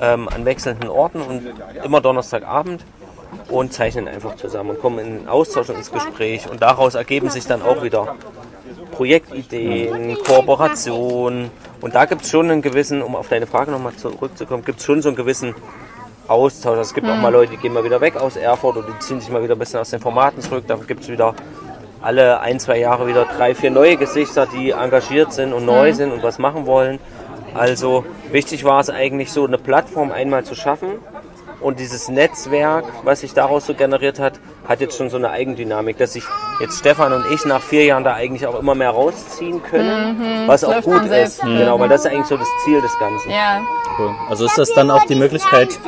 ähm, an wechselnden Orten und immer Donnerstagabend und zeichnen einfach zusammen und kommen in den Austausch und ins Gespräch. Und daraus ergeben sich dann auch wieder Projektideen, Kooperationen. Und da gibt es schon einen gewissen, um auf deine Frage nochmal zurückzukommen, gibt es schon so einen gewissen Austausch. Also es gibt auch mal Leute, die gehen mal wieder weg aus Erfurt oder die ziehen sich mal wieder ein bisschen aus den Formaten zurück. Da gibt es wieder alle ein, zwei Jahre wieder drei, vier neue Gesichter, die engagiert sind und neu sind und was machen wollen. Also wichtig war es eigentlich so, eine Plattform einmal zu schaffen. Und dieses Netzwerk, was sich daraus so generiert hat, hat jetzt schon so eine Eigendynamik, dass sich jetzt Stefan und ich nach vier Jahren da eigentlich auch immer mehr rausziehen können, was auch gut ist. Genau, weil das ist eigentlich so das Ziel des Ganzen. Ja, Cool. Also ist das dann auch die Möglichkeit,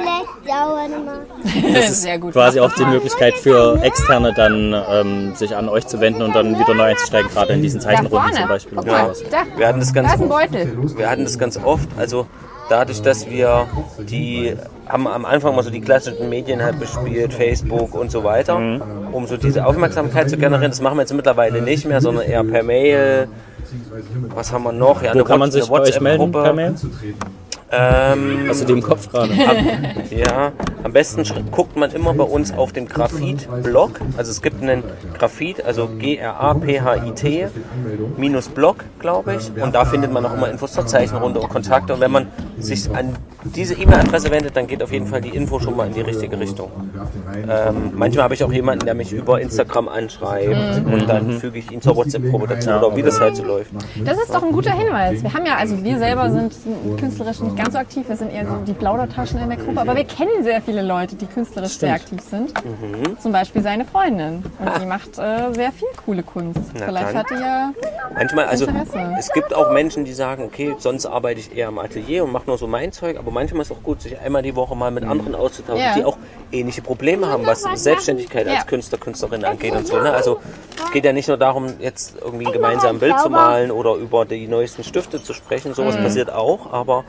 <laughs> das ist sehr gut. quasi auch die Möglichkeit für Externe dann ähm, sich an euch zu wenden und dann wieder neu einzusteigen, gerade in diesen Zeichenrunden zum. Beispiel. Guck mal, sowas. da, Wir hatten das ganz da ist ein oft. Beutel. Wir hatten das ganz oft. Also dadurch, dass wir die haben am Anfang mal so die klassischen Medien halt bespielt, Facebook und so weiter, um so diese Aufmerksamkeit zu generieren. Das machen wir jetzt mittlerweile nicht mehr, sondern eher per Mail. Was haben wir noch? Ja, Wo kann man sich bei euch melden per Mail? Ähm, Hast du die im Kopf gerade? <laughs> ja, am besten guckt man immer bei uns auf dem Graphit-Blog. Also es gibt einen Graphit, also G-R-A-P-H-I-T minus Blog, glaube ich. Und da findet man auch immer Infos zur Zeichenrunde und Kontakte. Und wenn man sich an diese E-Mail-Adresse wendet, dann geht auf jeden Fall die Info schon mal in die richtige Richtung. Ähm, manchmal habe ich auch jemanden, der mich über Instagram anschreibt und dann füge ich ihn zur WhatsApp-Gruppe dazu oder wie das halt so läuft. Das ist doch ein guter Hinweis. Wir haben ja, also wir selber sind künstlerisch nicht ganz so aktiv, wir sind eher so die Plaudertaschen in der Gruppe, aber wir kennen sehr viele Leute, die künstlerisch sehr aktiv sind. Mhm. Zum Beispiel seine Freundin. Und die macht äh, sehr viel coole Kunst. Vielleicht dann. hat die ja. Manchmal, also Interesse. es gibt auch Menschen, die sagen, okay, sonst arbeite ich eher im Atelier und mache nur so mein Zeug, aber manchmal ist es auch gut, sich einmal die Woche mal mit anderen auszutauschen, die auch ähnliche Probleme haben, was Selbstständigkeit Ja. als Künstler, Künstlerin angeht und so. Ne? Also es geht ja nicht nur darum, jetzt irgendwie gemeinsam ein Bild zu malen oder über die neuesten Stifte zu sprechen, sowas passiert auch, aber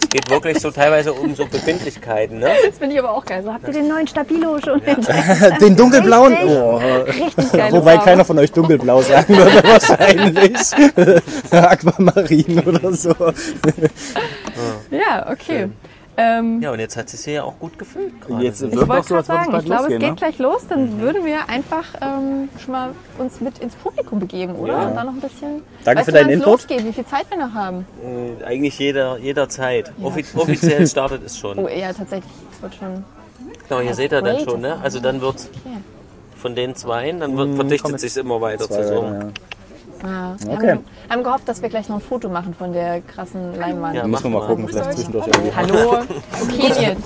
es geht wirklich so teilweise um so Befindlichkeiten. Ne? Das finde ich aber auch geil. So, habt ihr den neuen Stabilo schon entdeckt? <laughs> <laughs> Den dunkelblauen? Oh. Richtig geil. Wobei keiner von euch dunkelblau sagen würde, <laughs> wahrscheinlich. Aquamarin oder so. Ja, okay. Ähm, Ja, und jetzt hat sie sich ja auch gut gefüllt gerade. Jetzt ich wirkt wollte so, gerade es sagen, ich glaube, es geht Ne? gleich los. Dann würden wir einfach ähm, schon mal uns mit ins Publikum begeben, oder? Ja. Und dann noch ein bisschen. Danke weißt für du, deinen Input. losgeht, wie viel Zeit wir noch haben? Äh, eigentlich jeder, jederzeit. Offi offiziell startet es schon. <laughs> Oh, ja, tatsächlich. Es wird schon. Genau, hier seht ihr dann schon, ne? Also dann wird Okay. von den zweien, dann wird, kommen verdichtet sich immer weiter zusammen. ja. Ja. Wir Okay. haben, haben gehofft, dass wir gleich noch ein Foto machen von der krassen Leinwand. Ja, Müssen wir mal gucken, vielleicht zwischendurch irgendwie. Hallo. <laughs> Okay, jetzt.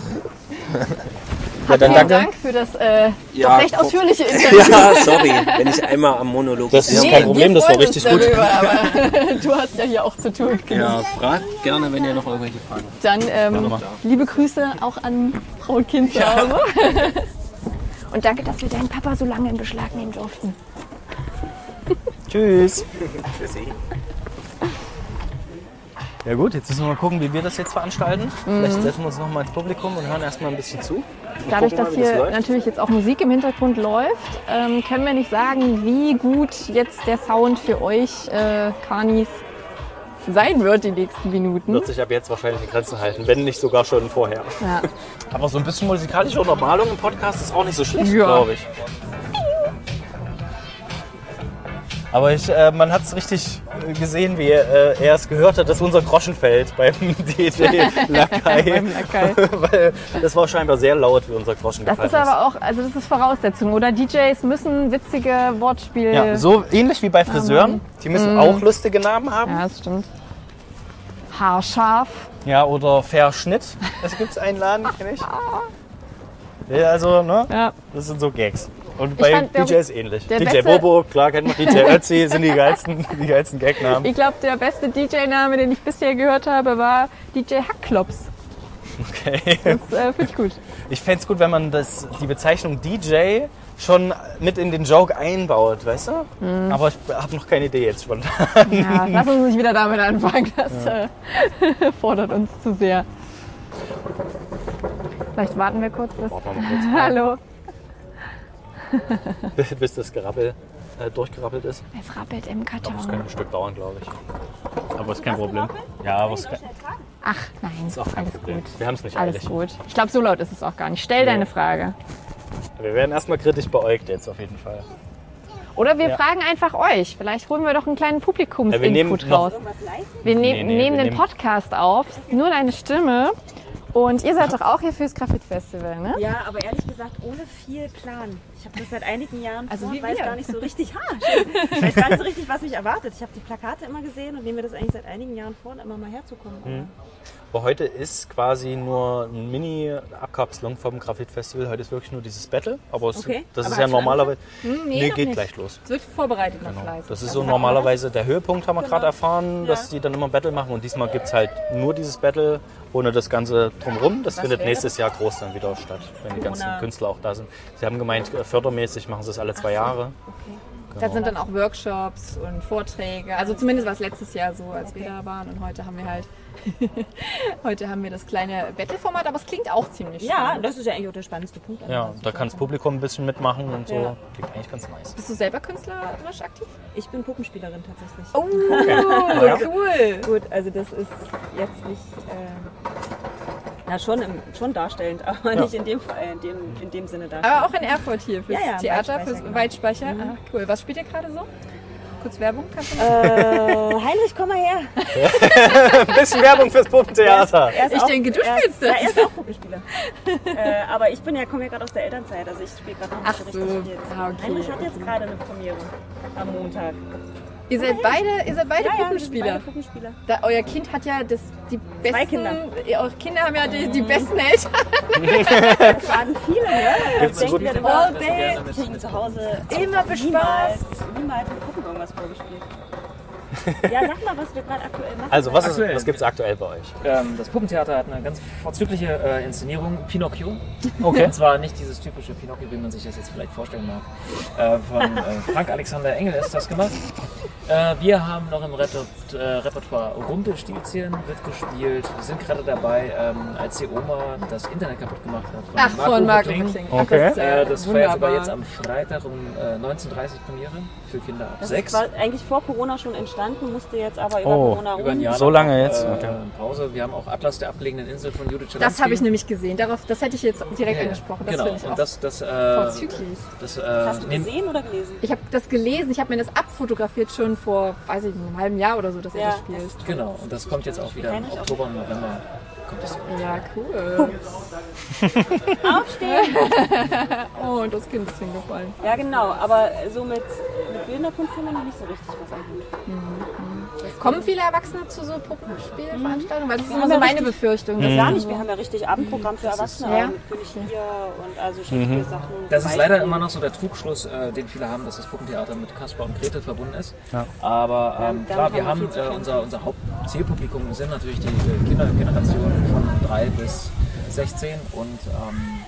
Ja, dann Vielen danke. Dank für das äh, Ja, doch recht ausführliche <laughs> Interview. Ja, sorry, wenn ich einmal am Monolog Das ist kein Problem, das war richtig gut. Darüber, aber <laughs> du hast ja hier auch zu tun. Ja, fragt gerne, wenn ihr noch irgendwelche Fragen habt. Dann ähm, mal. liebe Grüße auch an Frau und Kind zu Hause. Und danke, dass wir deinen Papa so lange in Beschlag nehmen durften. Tschüss. Ja gut, jetzt müssen wir mal gucken, wie wir das jetzt veranstalten. Vielleicht setzen wir uns noch mal ins Publikum und hören erstmal ein bisschen zu. Dadurch, dass mal, das hier läuft. natürlich jetzt auch Musik im Hintergrund läuft, ähm, können wir nicht sagen, wie gut jetzt der Sound für euch, äh, Kanis, sein wird die nächsten Minuten. Wird sich ab jetzt wahrscheinlich in Grenzen halten, wenn nicht sogar schon vorher. Ja. Aber so ein bisschen musikalische Untermalung im Podcast ist auch nicht so schlecht, Ja. glaube ich. Aber ich, äh, man hat es richtig gesehen, wie äh, er es gehört hat, dass unser Groschen fällt beim <laughs> DJ <laughs> Lakai. Beim Lakai. <laughs> Weil das war scheinbar sehr laut, wie unser Groschen Das gefallen ist aber auch, also das ist Voraussetzung, oder? DJs müssen witzige Wortspiele. Ja, so ähnlich wie bei Friseuren. Die müssen auch lustige Namen haben. Ja, das stimmt. Haarscharf. Ja, oder Verschnitt. Das gibt's einen Laden, kenne ich. Also, ne? Ja. Das sind so Gags. Und bei fand, glaub DJs ähnlich. DJ beste- Bobo, klar kennt man. DJ <laughs> Ötzi sind die geilsten, die geilsten Gagnamen. Ich glaube, der beste DJ-Name, den ich bisher gehört habe, war DJ Hackklops. Okay. Das äh, finde ich gut. <laughs> Ich fände es gut, wenn man das, die Bezeichnung DJ schon mit in den Joke einbaut, weißt du? Mhm. Aber ich habe noch keine Idee jetzt spontan. Ja, lass uns nicht wieder damit anfangen. Das äh, <laughs> fordert uns zu sehr. Vielleicht warten wir kurz, bis. Warten wir kurz. Hallo. <laughs> Bis das Gerappel äh, durchgerappelt ist. Es rappelt im Das kann Karton. ein Stück dauern, glaube ich. Aber ist kein Problem. Ja, aber es kann, Ach nein, ist auch kein alles Problem. gut. Wir haben es nicht Alles eilig. gut. Ich glaube, so laut ist es auch gar nicht. Stell deine Frage. Wir werden erstmal kritisch beäugt jetzt auf jeden Fall. Oder wir Ja. fragen einfach euch. Vielleicht holen wir doch einen kleinen Ja, wir Publikumsinput noch- raus. Wir ne Nee, nee, nehmen wir den nehmen- Podcast auf, nur deine Stimme. Und ihr seid doch auch hier fürs Graffiti Festival, ne? Ja, aber ehrlich gesagt, ohne viel Plan. Ich habe das seit einigen Jahren Also vor, wie weiß wir. gar nicht so richtig, ha, ich weiß gar nicht so richtig, was mich erwartet. Ich habe die Plakate immer gesehen und nehme mir das eigentlich seit einigen Jahren vor, immer mal herzukommen. Mhm. Aber heute ist quasi nur eine Mini-Abkapselung vom Graffiti-Festival. Heute ist wirklich nur dieses Battle. Aber es, Okay. das Aber ist ja normalerweise. Hm, Nee, noch geht nicht. gleich los. Es wird vorbereitet noch Genau. fleißig. Das ist so normalerweise der Höhepunkt, haben wir gerade erfahren, dass die dann immer Battle machen. Und diesmal gibt es halt nur dieses Battle ohne das Ganze drumherum. Das findet wäre nächstes Jahr groß dann wieder statt, wenn die ganzen. Künstler auch da sind. Sie haben gemeint, äh, fördermäßig machen sie es alle zwei Jahre. Da sind dann auch Workshops und Vorträge. Also zumindest war es letztes Jahr so, als wir da waren. Und heute haben wir halt, <laughs> heute haben wir das kleine Battle-Format, aber es klingt auch ziemlich Ja, spannend. das ist ja eigentlich auch der spannendste Punkt. Ja, da kann das. Publikum ein bisschen mitmachen und so. Ja. Klingt eigentlich ganz nice. Bist du selber künstlerisch aktiv? Ich bin Puppenspielerin tatsächlich. Oh, <laughs> Ja. cool. Gut, also das ist jetzt nicht, äh, na schon, im, schon darstellend, <laughs> aber nicht in dem, äh, in dem, in dem Sinne darstellend. Aber auch in Erfurt hier fürs Ja, ja, Theater, fürs genau. Weitspeicher. Ah, cool. Was spielt ihr gerade so? Kurz Werbung, kannst du Äh, Heinrich, komm mal her. <laughs> Ein bisschen Werbung fürs Puppentheater. Er ist Ich auch- denke, du er, spielst Ja, das. er ist auch Puppenspieler. äh, aber ich bin ja, komme ja gerade aus der Elternzeit, also ich spiele gerade noch nicht Ach so richtig jetzt. Ah, okay. Heinrich hat jetzt gerade eine Premiere am Montag. Ihr seid beide, ihr seid beide Ja, ja, wir sind Puppenspieler. beide Puppenspieler. Da, euer Kind hat ja das, die besten. Kinder. Ja, Eure Kinder haben ja die, die besten Eltern. <laughs> Das waren viele, ne? Gibt's wir All immer, day. zu Hause Immer niemals, bespaßt. niemals mit Puppen irgendwas vorgespielt. Ja, sag mal, was wir gerade aktuell machen. Also, was, ist, was gibt es aktuell bei euch? Ähm, das Puppentheater hat eine ganz vorzügliche äh, Inszenierung, Pinocchio. Okay. Und zwar nicht dieses typische Pinocchio, wie man sich das jetzt vielleicht vorstellen mag. Äh, von äh, Frank Alexander Engel ist das gemacht. Äh, wir haben noch im Reper äh, Repertoire Rumpelstilzchen wird gespielt. Wir sind gerade dabei, ähm, als die Oma das Internet kaputt gemacht hat. Ach, von Marco Kling. Kling. Okay. Das, äh, Äh, das feiert sogar wunderbar. jetzt am Freitag um äh, 19.30 Uhr Premiere für Kinder ab Das 6. war eigentlich vor Corona schon entstanden. Entstanden, musste jetzt aber über Oh, Corona Über ein. Jahr So lang lange jetzt? Äh, Okay. Pause. Wir haben auch Atlas der abgelegenen Insel von Judith Das habe ich nämlich gesehen. Darauf, das hätte ich jetzt direkt angesprochen. Das genau. finde ich auch Und das, das, äh, vorzüglich. das, äh, Hast du gesehen oder gelesen? Ich habe das gelesen, ich habe mir das abfotografiert schon vor, weiß ich nicht, einem halben Jahr oder so, dass er Ja, das spielt. Genau, und das kommt jetzt auch wieder im. Oktober und November. Ja, cool. <laughs> Aufstehen! <laughs> Oh, und das Kind ist hingefallen. Ja, genau, aber so mit, mit bildender Kunst wir noch nicht so richtig was am Hut. Kommen viele Erwachsene zu so Puppenspielveranstaltungen? Weil das ist Wir immer so meine Befürchtung. Das dass gar nicht, wir haben ja richtig Abendprogramm für Erwachsene, Ja. König Lear und also Shakespeare-Sachen. Das ist leider immer noch so der Trugschluss, äh, den viele haben, dass das Puppentheater mit Kaspar und Gretel verbunden ist. Ja. Aber ähm, klar, haben wir haben äh, unser, unser Hauptzielpublikum sind natürlich die äh, Kindergeneration von 3 bis 16 und ähm,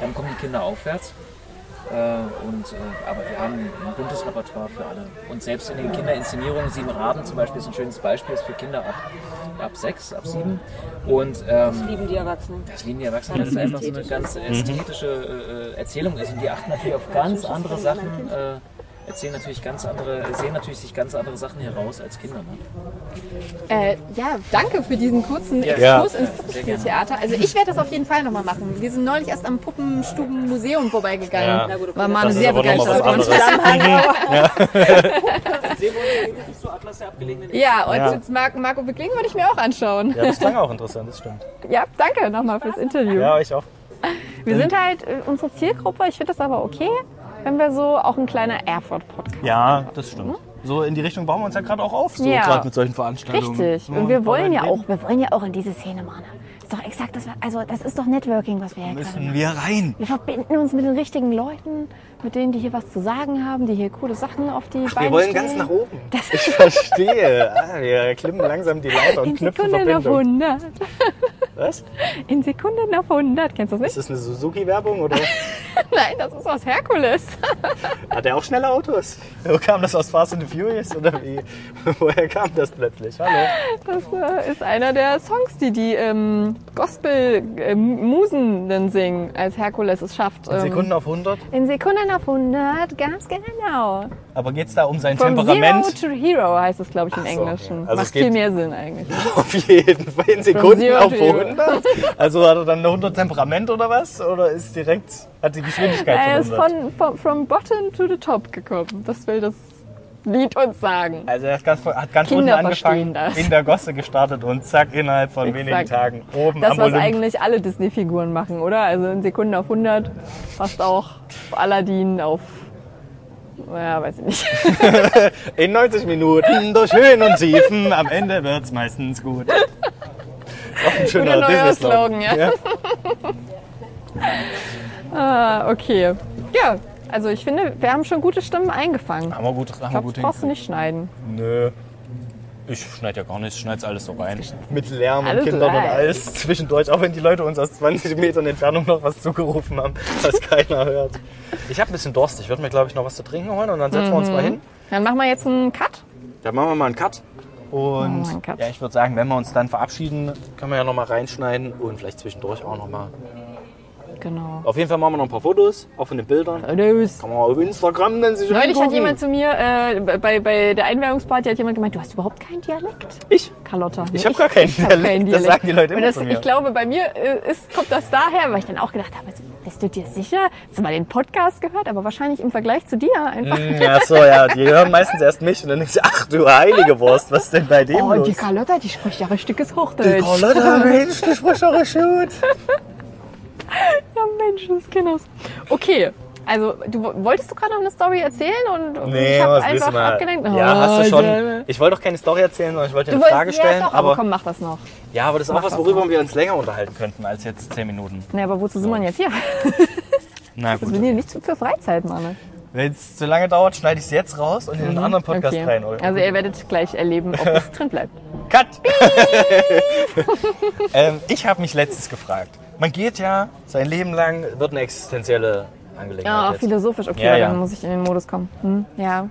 dann kommen die Kinder aufwärts. Äh, und, äh, aber wir haben ein buntes Repertoire für alle. Und selbst in den Kinderinszenierungen, Sieben Raben zum Beispiel ist ein schönes Beispiel, ist für Kinder ab, ab 6, ab 7. Und ähm, lieben die Erwachsenen. das lieben die Erwachsenen, weil es einfach so eine ganz ästhetische äh, Erzählung ist und die achten natürlich auf ganz andere Sachen, äh, erzählen natürlich ganz andere, sehen natürlich sich ganz andere Sachen heraus als Kinder. Ne? Äh, ja, danke für diesen kurzen Ja. Exkurs Ja. ins Puppenspieltheater. Also ich werde das auf jeden Fall nochmal machen. Wir sind neulich erst am Puppenstubenmuseum vorbeigegangen. Ja. Na gut, okay. War ist sehr begeistert. <laughs> der abgelegenen Ja, und Ja. jetzt Mar Marco Bekling würde ich mir auch anschauen. Ja, das klang auch interessant, das stimmt. <laughs> Ja, danke nochmal fürs Interview. Ja, ich auch. Wir sind halt äh, unsere Zielgruppe. Ich finde das aber okay, wenn wir so auch ein kleiner Erfurt-Podcast Ja, das stimmt. So in die Richtung bauen wir uns ja gerade auch auf, so Ja. gerade mit solchen Veranstaltungen. Richtig. Und wir wollen ja auch, wir wollen ja auch in diese Szene machen. Ist doch exakt das, also das ist doch Networking, was wir hier Müssen machen. wir rein. Wir verbinden uns mit den richtigen Leuten, mit denen, die hier was zu sagen haben, die hier coole Sachen auf die Beine Wir wollen stellen. ganz nach oben. Ich verstehe. Ah, wir klimmen langsam die Leiter und In knüpfen Sekunden auf Verbindung. 100. Was? In Sekunden auf 100. Kennst du das Ist nicht? das eine Suzuki-Werbung oder <laughs> Nein, das ist aus Herkules. <laughs> hat er auch schnelle Autos? Wo kam das aus Fast and the Furious oder wie? <laughs> Woher kam das plötzlich? Hallo. Das äh, ist einer der Songs, die die ähm, Gospel-Musen dann singen, als Herkules es schafft. ähm, Sekunden auf 100. In Sekunden auf 100, ganz genau. Aber geht es da um sein From Temperament? Zero to Hero heißt es, glaube ich, im so, Englischen. okay. Also Macht viel mehr Sinn eigentlich. <laughs> Auf jeden Fall in Sekunden auf to hero. 100. Also hat er dann eine 100 Temperament oder was? Oder ist direkt, hat die Geschwindigkeit Er von ist 100? von, von from bottom to the top gekommen. Das will das Lied uns sagen. Also er hat ganz, hat ganz unten angefangen, das. in der Gosse gestartet und zack, innerhalb von Exakt. wenigen Tagen oben Das, am was Olymp. eigentlich alle Disney-Figuren machen, oder? Also in Sekunden auf 100, fast auch auf Aladdin auf. Ja, weiß ich nicht. <laughs> In 90 Minuten durch Höhen und Tiefen, am Ende wird's meistens gut. Auch ein schöner Disney-Slogan. Slogan, ja. Ah, okay. Ja, also ich finde, wir haben schon gute Stimmen eingefangen. Haben wir gut, haben Ich wir glaube, gut das brauchst du nicht schneiden. Nö. Ich schneide ja gar nicht, ich schneide alles so rein. Mit Lärm und Alles Kindern und alles zwischendurch, auch wenn die Leute uns aus 20 Metern Entfernung noch was zugerufen haben, <laughs> was keiner hört. Ich habe ein bisschen Durst, ich würde mir glaube ich noch was zu trinken holen und dann setzen wir uns mal hin. Dann machen wir jetzt einen Cut. Dann machen wir mal einen Cut. Und wir einen Cut. ja, ich würde sagen, wenn wir uns dann verabschieden, können wir ja noch mal reinschneiden und vielleicht zwischendurch auch noch mal. Genau. Auf jeden Fall machen wir noch ein paar Fotos, auch von den Bildern. Tschüss. Kann man auf Instagram dann sich Neulich hat angucken. jemand zu mir, äh, bei, bei der Einweihungsparty hat jemand gemeint, du hast überhaupt keinen Dialekt. Ich? Carlotta. Ich habe gar keinen Ich Dialekt. keinen Das sagen die Leute immer das. Ich glaube, bei mir äh, ist, kommt das daher, weil ich dann auch gedacht habe, also, bist du dir sicher? Hast du mal den Podcast gehört? Aber wahrscheinlich im Vergleich zu dir einfach. Hm, Ja, so, ja, die hören meistens erst mich und dann denke ich, ach du heilige Wurst, was ist denn bei dem Oh, los? die Carlotta, die spricht ja richtiges Die Hochdeutsch. Carlotta, Mensch, du sprichst doch gut. <laughs> Ja, Mensch, das Kinders. Okay. Also, du wolltest du gerade noch eine Story erzählen und und ich habe einfach abgelenkt? Ja, hast du Oh, schon. Ich wollte doch keine Story erzählen, sondern ich wollte eine wolltest, Frage stellen. ja, doch, aber, aber, komm, mach das noch. ja, aber das ist auch was, das worüber wir uns länger unterhalten könnten als jetzt 10 Minuten. Nee, aber wozu sind wir denn jetzt hier? <laughs> Na Wir sind hier nicht für Freizeit, Mann. Wenn es zu lange dauert, schneide ich es jetzt raus und in einen anderen Podcast Mhm. Okay. rein. oder? Also ihr werdet gleich erleben, ob es <laughs> drin bleibt. Cut! <laughs> ähm, ich habe mich letztens gefragt. Man geht ja sein Leben lang, wird eine existenzielle Angelegenheit. Ja, jetzt. philosophisch. Okay, Ja, ja. dann muss ich in den Modus kommen. Hm? Ja,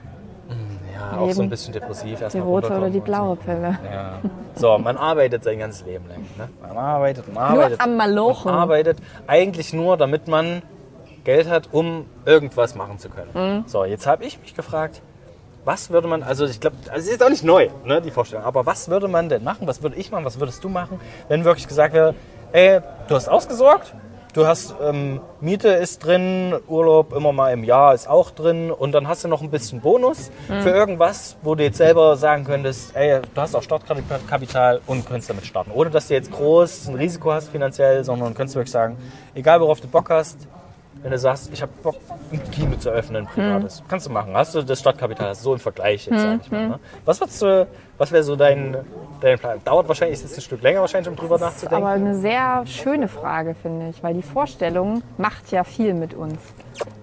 ja, auch so ein Leben. bisschen depressiv. die rote oder die blaue Pille. so. Ja. So, man arbeitet sein ganzes Leben lang. Ne? Man arbeitet, man Nur arbeitet. am Malochen. Man arbeitet eigentlich nur, damit man Geld hat, um irgendwas machen zu können. Mhm. So, jetzt habe ich mich gefragt, was würde man, also ich glaube, also es ist auch nicht neu, ne, die Vorstellung, aber was würde man denn machen, was würde ich machen, was würdest du machen, wenn wirklich gesagt wäre, ey, du hast ausgesorgt, du hast ähm, Miete ist drin, Urlaub immer mal im Jahr ist auch drin und dann hast du noch ein bisschen Bonus für irgendwas, wo du jetzt selber sagen könntest, ey, du hast auch Startkapital und könntest damit starten. Ohne dass du jetzt groß ein Risiko hast finanziell, sondern könntest wirklich sagen, egal worauf du Bock hast, wenn du sagst, ich habe Bock, ein Kino zu öffnen, privates, kannst du machen. Hast du das Startkapital, hast du so im Vergleich jetzt, sag ich mal. Ne? Was, würdest du, was wäre so dein, dein Plan? Dauert wahrscheinlich, ist es ein Stück länger wahrscheinlich, um drüber nachzudenken. Aber eine sehr schöne Frage, finde ich, weil die Vorstellung macht ja viel mit uns.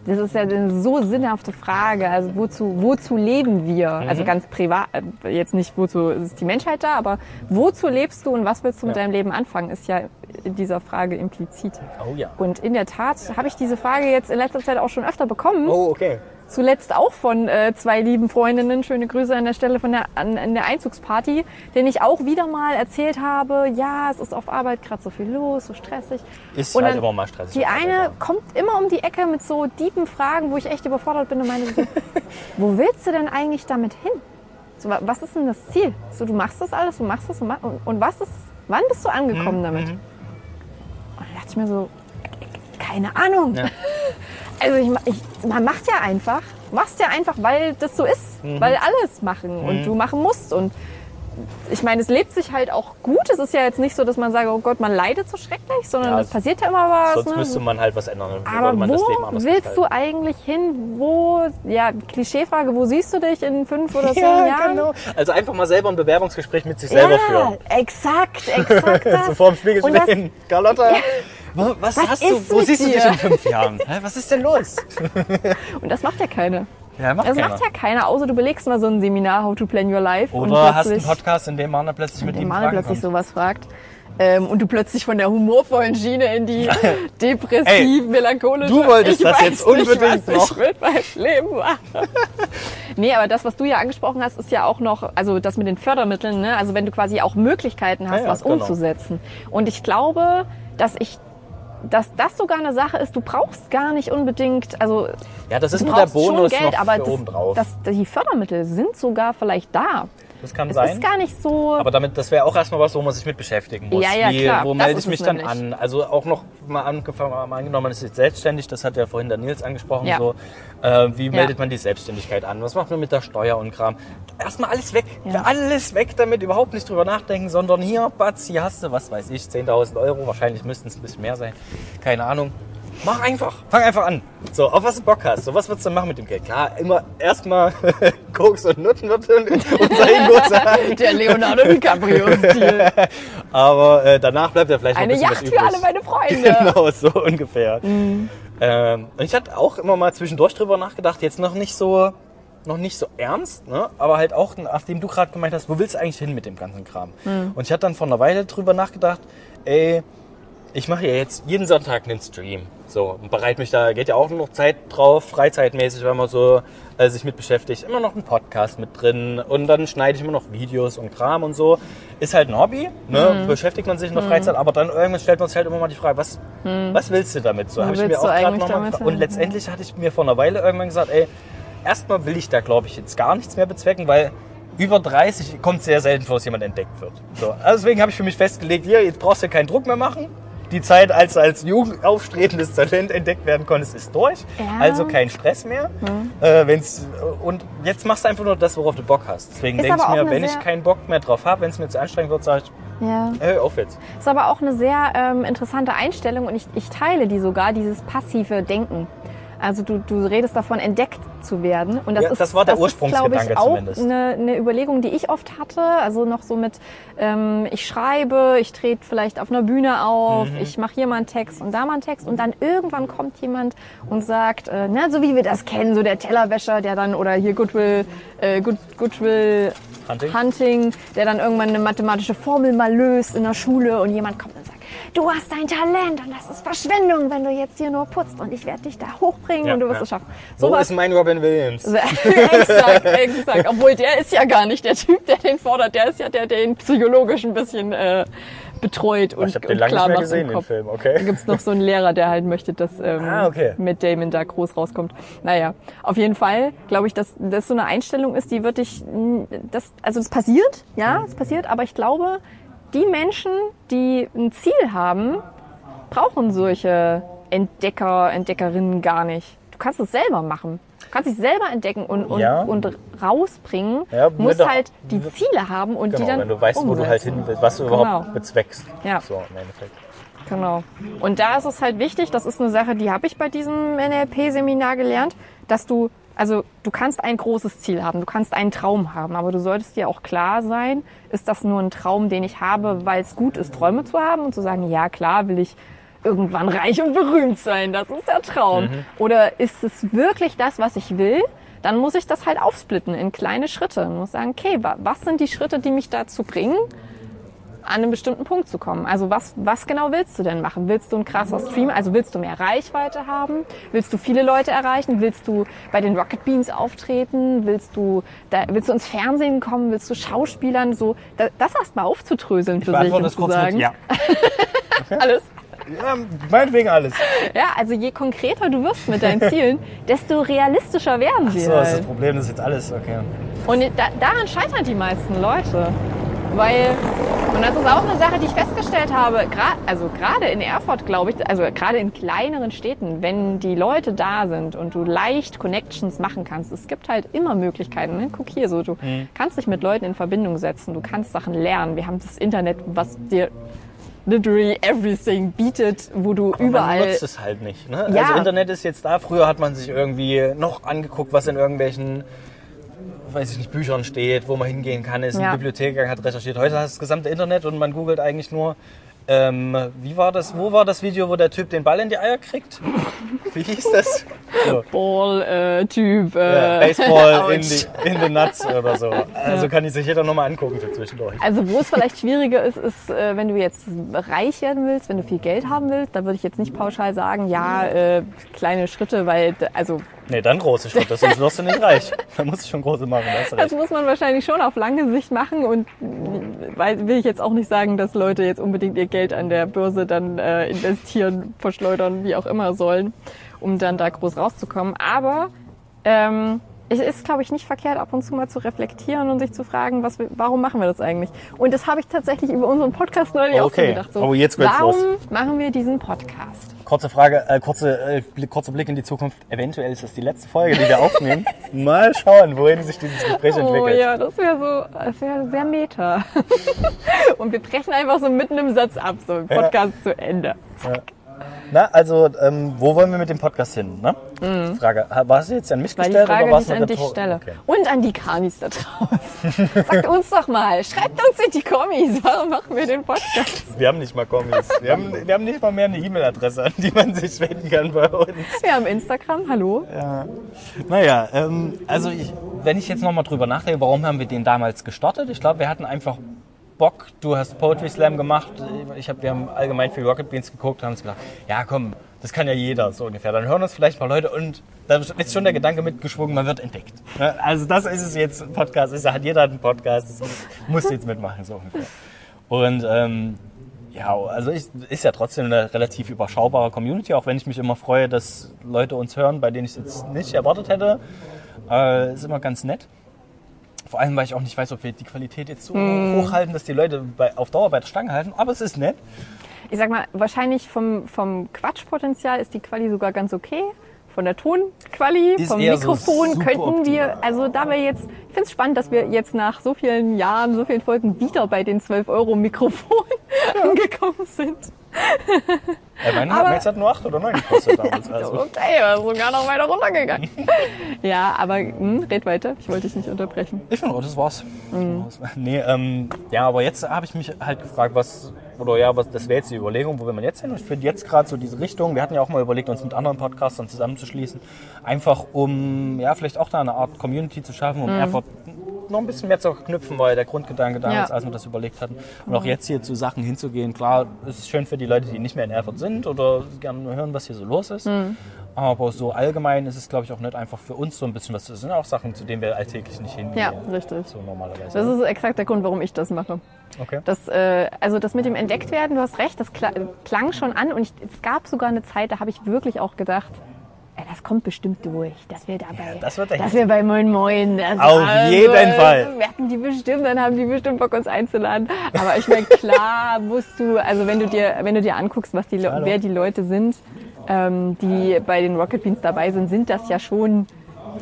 Das ist ja eine so sinnhafte Frage. Also wozu, wozu leben wir? Also ganz privat, äh, jetzt nicht wozu ist die Menschheit da, aber wozu lebst du und was willst du mit Ja. deinem Leben anfangen, ist ja in dieser Frage implizit. Oh ja. Und in der Tat habe ich diese Frage jetzt in letzter Zeit auch schon öfter bekommen. Oh, okay. Zuletzt auch von äh, zwei lieben Freundinnen. Schöne Grüße an der Stelle von der, an, an der Einzugsparty, denen ich auch wieder mal erzählt habe, ja, es ist auf Arbeit gerade so viel los, so stressig. Ist Und halt immer mal stressig. Die eine ja. kommt immer um die Ecke mit so tiefen Fragen, wo ich echt überfordert bin und meine, so, <laughs> wo willst du denn eigentlich damit hin? So, wa- was ist denn das Ziel? So, du machst das alles, du machst das und, und, was ist, wann bist du angekommen Mhm, damit? Und dann dachte ich mir so, keine Ahnung. Ja. <laughs> Also ich, ich, man macht ja einfach, machst ja einfach, weil das so ist, Mhm. weil alles machen und du machen musst und ich meine, es lebt sich halt auch gut. Es ist ja jetzt nicht so, dass man sagt, oh Gott, man leidet so schrecklich, sondern Ja, es passiert ja immer was. Sonst ne? müsste man halt was ändern. Aber wo willst du eigentlich hin? Wo, ja, Klischeefrage, wo siehst du dich in fünf oder <laughs> zehn Ja, Jahren? genau. Also einfach mal selber ein Bewerbungsgespräch mit sich selber ja, führen. exakt, exakt <laughs> das. So vorm Spiegel Und das- stehen. Carlotta, <laughs> wo, was, Was hast du, ist wo siehst du dich dir? in fünf Jahren? Hä, was ist denn los? <laughs> Und das macht ja keiner. Ja, macht Das macht ja keiner, außer du belegst mal so ein Seminar, How to Plan Your Life. und Oder hast einen Podcast, in dem Marne plötzlich mit ihm Fragen plötzlich kommt. sowas fragt. Ähm, und du plötzlich von der humorvollen Schiene in die <laughs> depressiv, melancholische. du wolltest ich das jetzt unbedingt nicht, was noch. Ich mit meinem Leben machen. <laughs> nee, aber das, was du ja angesprochen hast, ist ja auch noch, also das mit den Fördermitteln, ne? also wenn du quasi auch Möglichkeiten hast, Ja, ja, was genau. umzusetzen. Und ich glaube, dass ich dass das sogar eine Sache ist, du brauchst gar nicht unbedingt, also Ja, das ist du nur der brauchst schon Bonus Geld, aber das, das, die Fördermittel sind sogar vielleicht da. Das kann Es sein. ist gar nicht so. Aber damit, das wäre auch erstmal was, wo man sich mit beschäftigen muss. Ja, ja, Wie, klar. Wo Das melde ich mich dann nämlich. an? Also auch noch mal, angefangen, mal angenommen, man ist jetzt selbstständig, das hat ja vorhin der Nils angesprochen. Ja. So, äh, wie meldet man die Selbstständigkeit an? Was macht man mit der Steuer und Kram? Erstmal alles weg. Ja. Alles weg damit, überhaupt nicht drüber nachdenken, sondern hier, Batz, hier hast du, was weiß ich, 10.000 Euro. Wahrscheinlich müssten es ein bisschen mehr sein. Keine Ahnung. Mach einfach. Fang einfach an. So, auf was du Bock hast. So, was würdest du machen mit dem Geld? Klar, immer erstmal <laughs> Koks und Nutten wird unser Ingo sagen. Der Leonardo DiCaprio-Stil. <laughs> Aber äh, danach bleibt ja vielleicht noch Eine ein bisschen Yacht für alle meine Freunde. <laughs> Genau, so ungefähr. Ähm, und ich hatte auch immer mal zwischendurch drüber nachgedacht, jetzt noch nicht so, noch nicht so ernst, ne? aber halt auch, nachdem du gerade gemeint hast, wo willst du eigentlich hin mit dem ganzen Kram? Und ich hatte dann vor einer Weile drüber nachgedacht, ey, ich mache ja jetzt jeden Sonntag einen Stream. So, und bereite mich da, geht ja auch noch Zeit drauf, freizeitmäßig, wenn man so äh, sich mit beschäftigt. Immer noch ein Podcast mit drin und dann schneide ich immer noch Videos und Kram und so. Ist halt ein Hobby, ne? Mhm. beschäftigt man sich in der Freizeit, aber dann irgendwann stellt man sich halt immer mal die Frage, was, was willst du damit? So habe ich mir Mhm. auch gerade nochmal. Und letztendlich hatte ich mir vor einer Weile irgendwann gesagt, ey, erstmal will ich da, glaube ich, jetzt gar nichts mehr bezwecken, weil über 30 kommt sehr selten vor, dass jemand entdeckt wird. So, also deswegen habe ich für mich festgelegt, hier, jetzt brauchst du keinen Druck mehr machen. Die Zeit, als du als jung aufstrebendes Talent entdeckt werden konntest, ist durch. Ja. Also kein Stress mehr. Äh, wenn's, und jetzt machst du einfach nur das, worauf du Bock hast. Deswegen denke ich mir, wenn ich keinen Bock mehr drauf habe, wenn es mir zu anstrengend wird, sage ich, Ja. hör auf jetzt. Ist aber auch eine sehr ähm, interessante Einstellung und ich, ich teile die sogar, dieses passive Denken. Also du, du redest davon, entdeckt zu werden. Und das Ja, ist, das war der ist, glaube ich, auch zumindest. eine, eine Überlegung, die ich oft hatte. Also noch so mit, ähm, ich schreibe, ich trete vielleicht auf einer Bühne auf, Mhm. ich mache hier mal einen Text und da mal einen Text und dann irgendwann kommt jemand und sagt, äh, na, so wie wir das kennen, so der Tellerwäscher, der dann, oder hier Goodwill, äh, Good, Goodwill Hunting? Hunting, der dann irgendwann eine mathematische Formel mal löst in der Schule und jemand kommt und sagt, du hast ein Talent und das ist Verschwendung, wenn du jetzt hier nur putzt und ich werde dich da hochbringen Ja, und du wirst ja. es schaffen. Wo Sowas- ist mein Robin Williams? <laughs> exakt, exakt. Obwohl der ist ja gar nicht der Typ, der den fordert. Der ist ja der, der ihn psychologisch ein bisschen äh, betreut und, ich habe und den lange klar macht gesehen, im den Kopf. Film, Da okay? gibt's noch so einen Lehrer, der halt möchte, dass ähm, Ah, okay. Matt Damon da groß rauskommt. Naja, auf jeden Fall glaube ich, dass das so eine Einstellung ist, die wird dich, das, also es passiert, ja, es passiert, aber ich glaube, die Menschen, die ein Ziel haben, brauchen solche Entdecker, Entdeckerinnen gar nicht. Du kannst es selber machen. Du kannst dich selber entdecken und, und, Ja. und rausbringen. Ja, du musst du- halt die Ziele haben und die Genau, dann wenn du weißt, wo du halt umsetzen. hin willst, was du Genau. überhaupt bezweckst. Ja. So, im Endeffekt. Genau. Und da ist es halt wichtig, das ist eine Sache, die habe ich bei diesem NLP-Seminar gelernt, dass du, also du kannst ein großes Ziel haben, du kannst einen Traum haben, aber du solltest dir auch klar sein, ist das nur ein Traum, den ich habe, weil es gut ist, Träume zu haben und zu sagen, ja klar, will ich irgendwann reich und berühmt sein, das ist der Traum. Oder ist es wirklich das, was ich will? Dann muss ich das halt aufsplitten in kleine Schritte und muss sagen, okay, wa- was sind die Schritte, die mich dazu bringen, an einen bestimmten Punkt zu kommen. Also was, was genau willst du denn machen? Willst du ein krasser Stream? Also willst du mehr Reichweite haben? Willst du viele Leute erreichen? Willst du bei den Rocket Beans auftreten? Willst du, da, willst du ins Fernsehen kommen? Willst du Schauspielern so, da, das erstmal aufzudröseln für sich das zu kurz sagen, mit Ja. <laughs> alles. ja. Meinetwegen alles. Ja, also je konkreter du wirst mit deinen Zielen, <laughs> desto realistischer werden sie So, das ist halt. das Problem, das ist jetzt alles, okay. Und da, daran scheitern die meisten Leute. Weil, und das ist auch eine Sache, die ich festgestellt habe, also gerade in Erfurt, glaube ich, also gerade in kleineren Städten, wenn die Leute da sind und du leicht Connections machen kannst, es gibt halt immer Möglichkeiten. Ne? Guck hier so, du kannst dich mit Leuten in Verbindung setzen, du kannst Sachen lernen. Wir haben das Internet, was dir literally everything bietet, wo du Man überall nutzt es halt nicht. Ne? Ja. Also Internet ist jetzt da. Früher hat man sich irgendwie noch angeguckt, was in irgendwelchen weiß ich nicht, Büchern steht, wo man hingehen kann, ist Ja. ein Bibliothekar hat recherchiert. Heute hast du das gesamte Internet und man googelt eigentlich nur, ähm, wie war das, wo war das Video, wo der Typ den Ball in die Eier kriegt? <laughs> Wie hieß das? So. Ball-Typ. Ja, Äh, Baseball <laughs> in die, in den Nuts oder so. Also kann ich sich jeder nochmal angucken für zwischendurch. Also wo es vielleicht schwieriger ist, ist, äh, wenn du jetzt reich werden willst, wenn du viel Geld haben willst, da würde ich jetzt nicht pauschal sagen, ja, äh, kleine Schritte, weil, also Nee, dann große Schritte, sonst wirst du nicht reich. <laughs> Da musst du schon große machen, das recht. muss man wahrscheinlich schon auf lange Sicht machen und weil, will ich jetzt auch nicht sagen, dass Leute jetzt unbedingt ihr Geld an der Börse dann äh, investieren, verschleudern, wie auch immer sollen, um dann da groß rauszukommen. Aber ähm, es ist, glaube ich, nicht verkehrt, ab und zu mal zu reflektieren und sich zu fragen, was wir, warum machen wir das eigentlich? Und das habe ich tatsächlich über unseren Podcast neulich auch so Okay. gedacht. So, Oh, jetzt geht's warum los. machen wir diesen Podcast? Kurze Frage, äh, kurze, äh, Blick, kurzer Blick in die Zukunft. Eventuell ist das die letzte Folge, die wir aufnehmen. <laughs> Mal schauen, wohin sich dieses Gespräch Oh entwickelt. ja, das wäre so, das wäre sehr meta. <laughs> und wir brechen einfach so mitten im Satz ab, so Podcast zu Ende. Na, also, ähm, wo wollen wir mit dem Podcast hin? Ne? Die Frage, ha- war es jetzt an mich Mhm. gestellt Frage, oder war die es ich eine an dich stelle. Okay. Und an die Kamis da draußen. Sagt uns doch mal, schreibt uns in die Kommis, warum machen wir den Podcast? Wir haben nicht mal Kommis. Wir haben, wir haben nicht mal mehr eine E-Mail-Adresse, an die man sich wenden kann bei uns. Wir haben Instagram, hallo. Naja, ähm, also ich, wenn ich jetzt nochmal drüber nachdenke, warum haben wir den damals gestartet? Ich glaube, wir hatten einfach Bock. Du hast Poetry Slam gemacht. Ich hab, wir haben allgemein viel Rocket Beans geguckt und haben uns gedacht, ja komm, das kann ja jeder so ungefähr. Dann hören uns vielleicht mal Leute und da ist schon der Gedanke mitgeschwungen, man wird entdeckt. Also das ist es jetzt, ein Podcast ist, hat jeder einen Podcast, das muss jetzt mitmachen so ungefähr. Und ähm, ja, also ich, ist ja trotzdem eine relativ überschaubare Community, auch wenn ich mich immer freue, dass Leute uns hören, bei denen ich es jetzt nicht erwartet hätte. Äh, ist immer ganz nett. Vor allem, weil ich auch nicht weiß, ob wir die Qualität jetzt so hochhalten, dass die Leute bei, auf Dauer bei der Stange halten. Aber es ist nett. Ich sag mal, wahrscheinlich vom, vom Quatschpotenzial ist die Quali sogar ganz okay. Von der Tonquali, Ist vom so Mikrofon super könnten wir, optimal. also da wir jetzt, ich finde es spannend, dass wir jetzt nach so vielen Jahren, so vielen Folgen wieder bei den 12 Euro Mikrofon <laughs> angekommen sind. <laughs> Ja, mein Aber- hat nur 8 oder 9 gekostet damals. Also. Okay, war sogar noch weiter runtergegangen. <laughs> ja, aber hm, red weiter, ich wollte dich nicht unterbrechen. Ich finde, oh, das war's. Mhm. Nee, ähm, ja, aber jetzt habe ich mich halt gefragt, was, oder ja, was, das wäre jetzt die Überlegung, wo will man jetzt hin? Und ich finde jetzt gerade so diese Richtung, wir hatten ja auch mal überlegt, uns mit anderen Podcastern zusammenzuschließen, einfach um, ja, vielleicht auch da eine Art Community zu schaffen, um Erfurt noch ein bisschen mehr zu knüpfen, weil der Grundgedanke damals. Ja. als wir das überlegt hatten. Und auch jetzt hier zu Sachen hinzugehen, klar, es ist schön für die Leute, die nicht mehr in Erfurt sind oder gerne hören, was hier so los ist. Mhm. Aber so allgemein ist es, glaube ich, auch nicht einfach für uns so ein bisschen was. Das sind auch Sachen, zu denen wir alltäglich nicht hingehen. Ja, richtig. So normalerweise. Das ist exakt der Grund, warum ich das mache. Okay. Das, äh, also das mit dem Entdecktwerden, du hast recht, das kla- klang schon an und ich, es gab sogar eine Zeit, da habe ich wirklich auch gedacht, das kommt bestimmt durch, dass wir dabei, das wird dass wir bei Moin Moin, das Auf jeden Fall. merken die bestimmt, dann haben die bestimmt Bock uns einzuladen. Aber ich meine, klar musst du, also wenn du dir, wenn du dir anguckst, was die, Hallo. wer die Leute sind, ähm, die bei den Rocket Beans dabei sind, sind das ja schon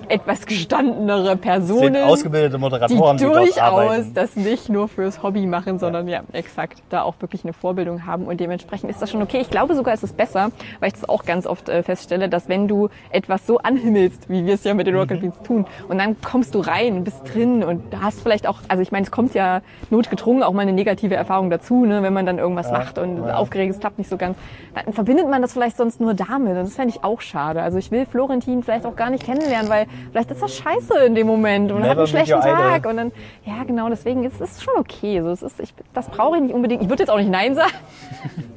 etwas gestandenere Personen Sind ausgebildete die Moderatoren, die, durchaus arbeiten. das nicht nur fürs Hobby machen, sondern ja, exakt, da auch wirklich eine Vorbildung haben und dementsprechend ist das schon okay. Ich glaube sogar, es ist besser, weil ich das auch ganz oft äh, feststelle, dass wenn du etwas so anhimmelst, wie wir es ja mit den Mhm. Rocket Beans tun, und dann kommst du rein, bist drin und hast vielleicht auch, also ich meine, es kommt ja notgedrungen auch mal eine negative Erfahrung dazu, ne, wenn man dann irgendwas macht und aufgeregt ist, klappt nicht so ganz, dann verbindet man das vielleicht sonst nur damit und das fände ich auch schade. Also ich will Florentin vielleicht auch gar nicht kennenlernen, weil vielleicht ist das scheiße in dem Moment und hat einen schlechten. Tag und dann, ja genau, deswegen ist es schon okay. So, es ist, ich, das brauche ich nicht unbedingt. Ich würde jetzt auch nicht Nein sagen. <laughs>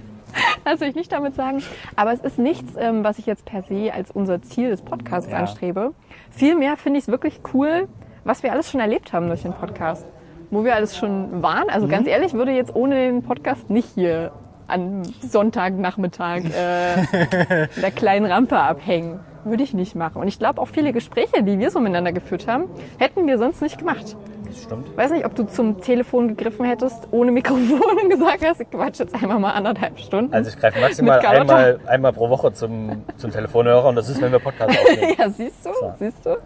Das will ich nicht damit sagen. Aber es ist nichts, ähm, was ich jetzt per se als unser Ziel des Podcasts Ja. anstrebe. Vielmehr finde ich es wirklich cool, was wir alles schon erlebt haben durch den Podcast. Wo wir alles schon waren. Also Mhm. ganz ehrlich, würde jetzt ohne den Podcast nicht hier am Sonntagnachmittag äh, <laughs> der kleinen Rampe abhängen. Würde ich nicht machen. Und ich glaube auch viele Gespräche, die wir so miteinander geführt haben, hätten wir sonst nicht gemacht. Das stimmt. Weiß nicht, ob du zum Telefon gegriffen hättest, ohne Mikrofon und gesagt hast, ich quatsch jetzt einmal mal anderthalb Stunden. Also ich greife maximal einmal, einmal pro Woche zum, zum Telefonhörer und das ist, wenn wir Podcast <laughs> aufnehmen. ja, siehst du, siehst du.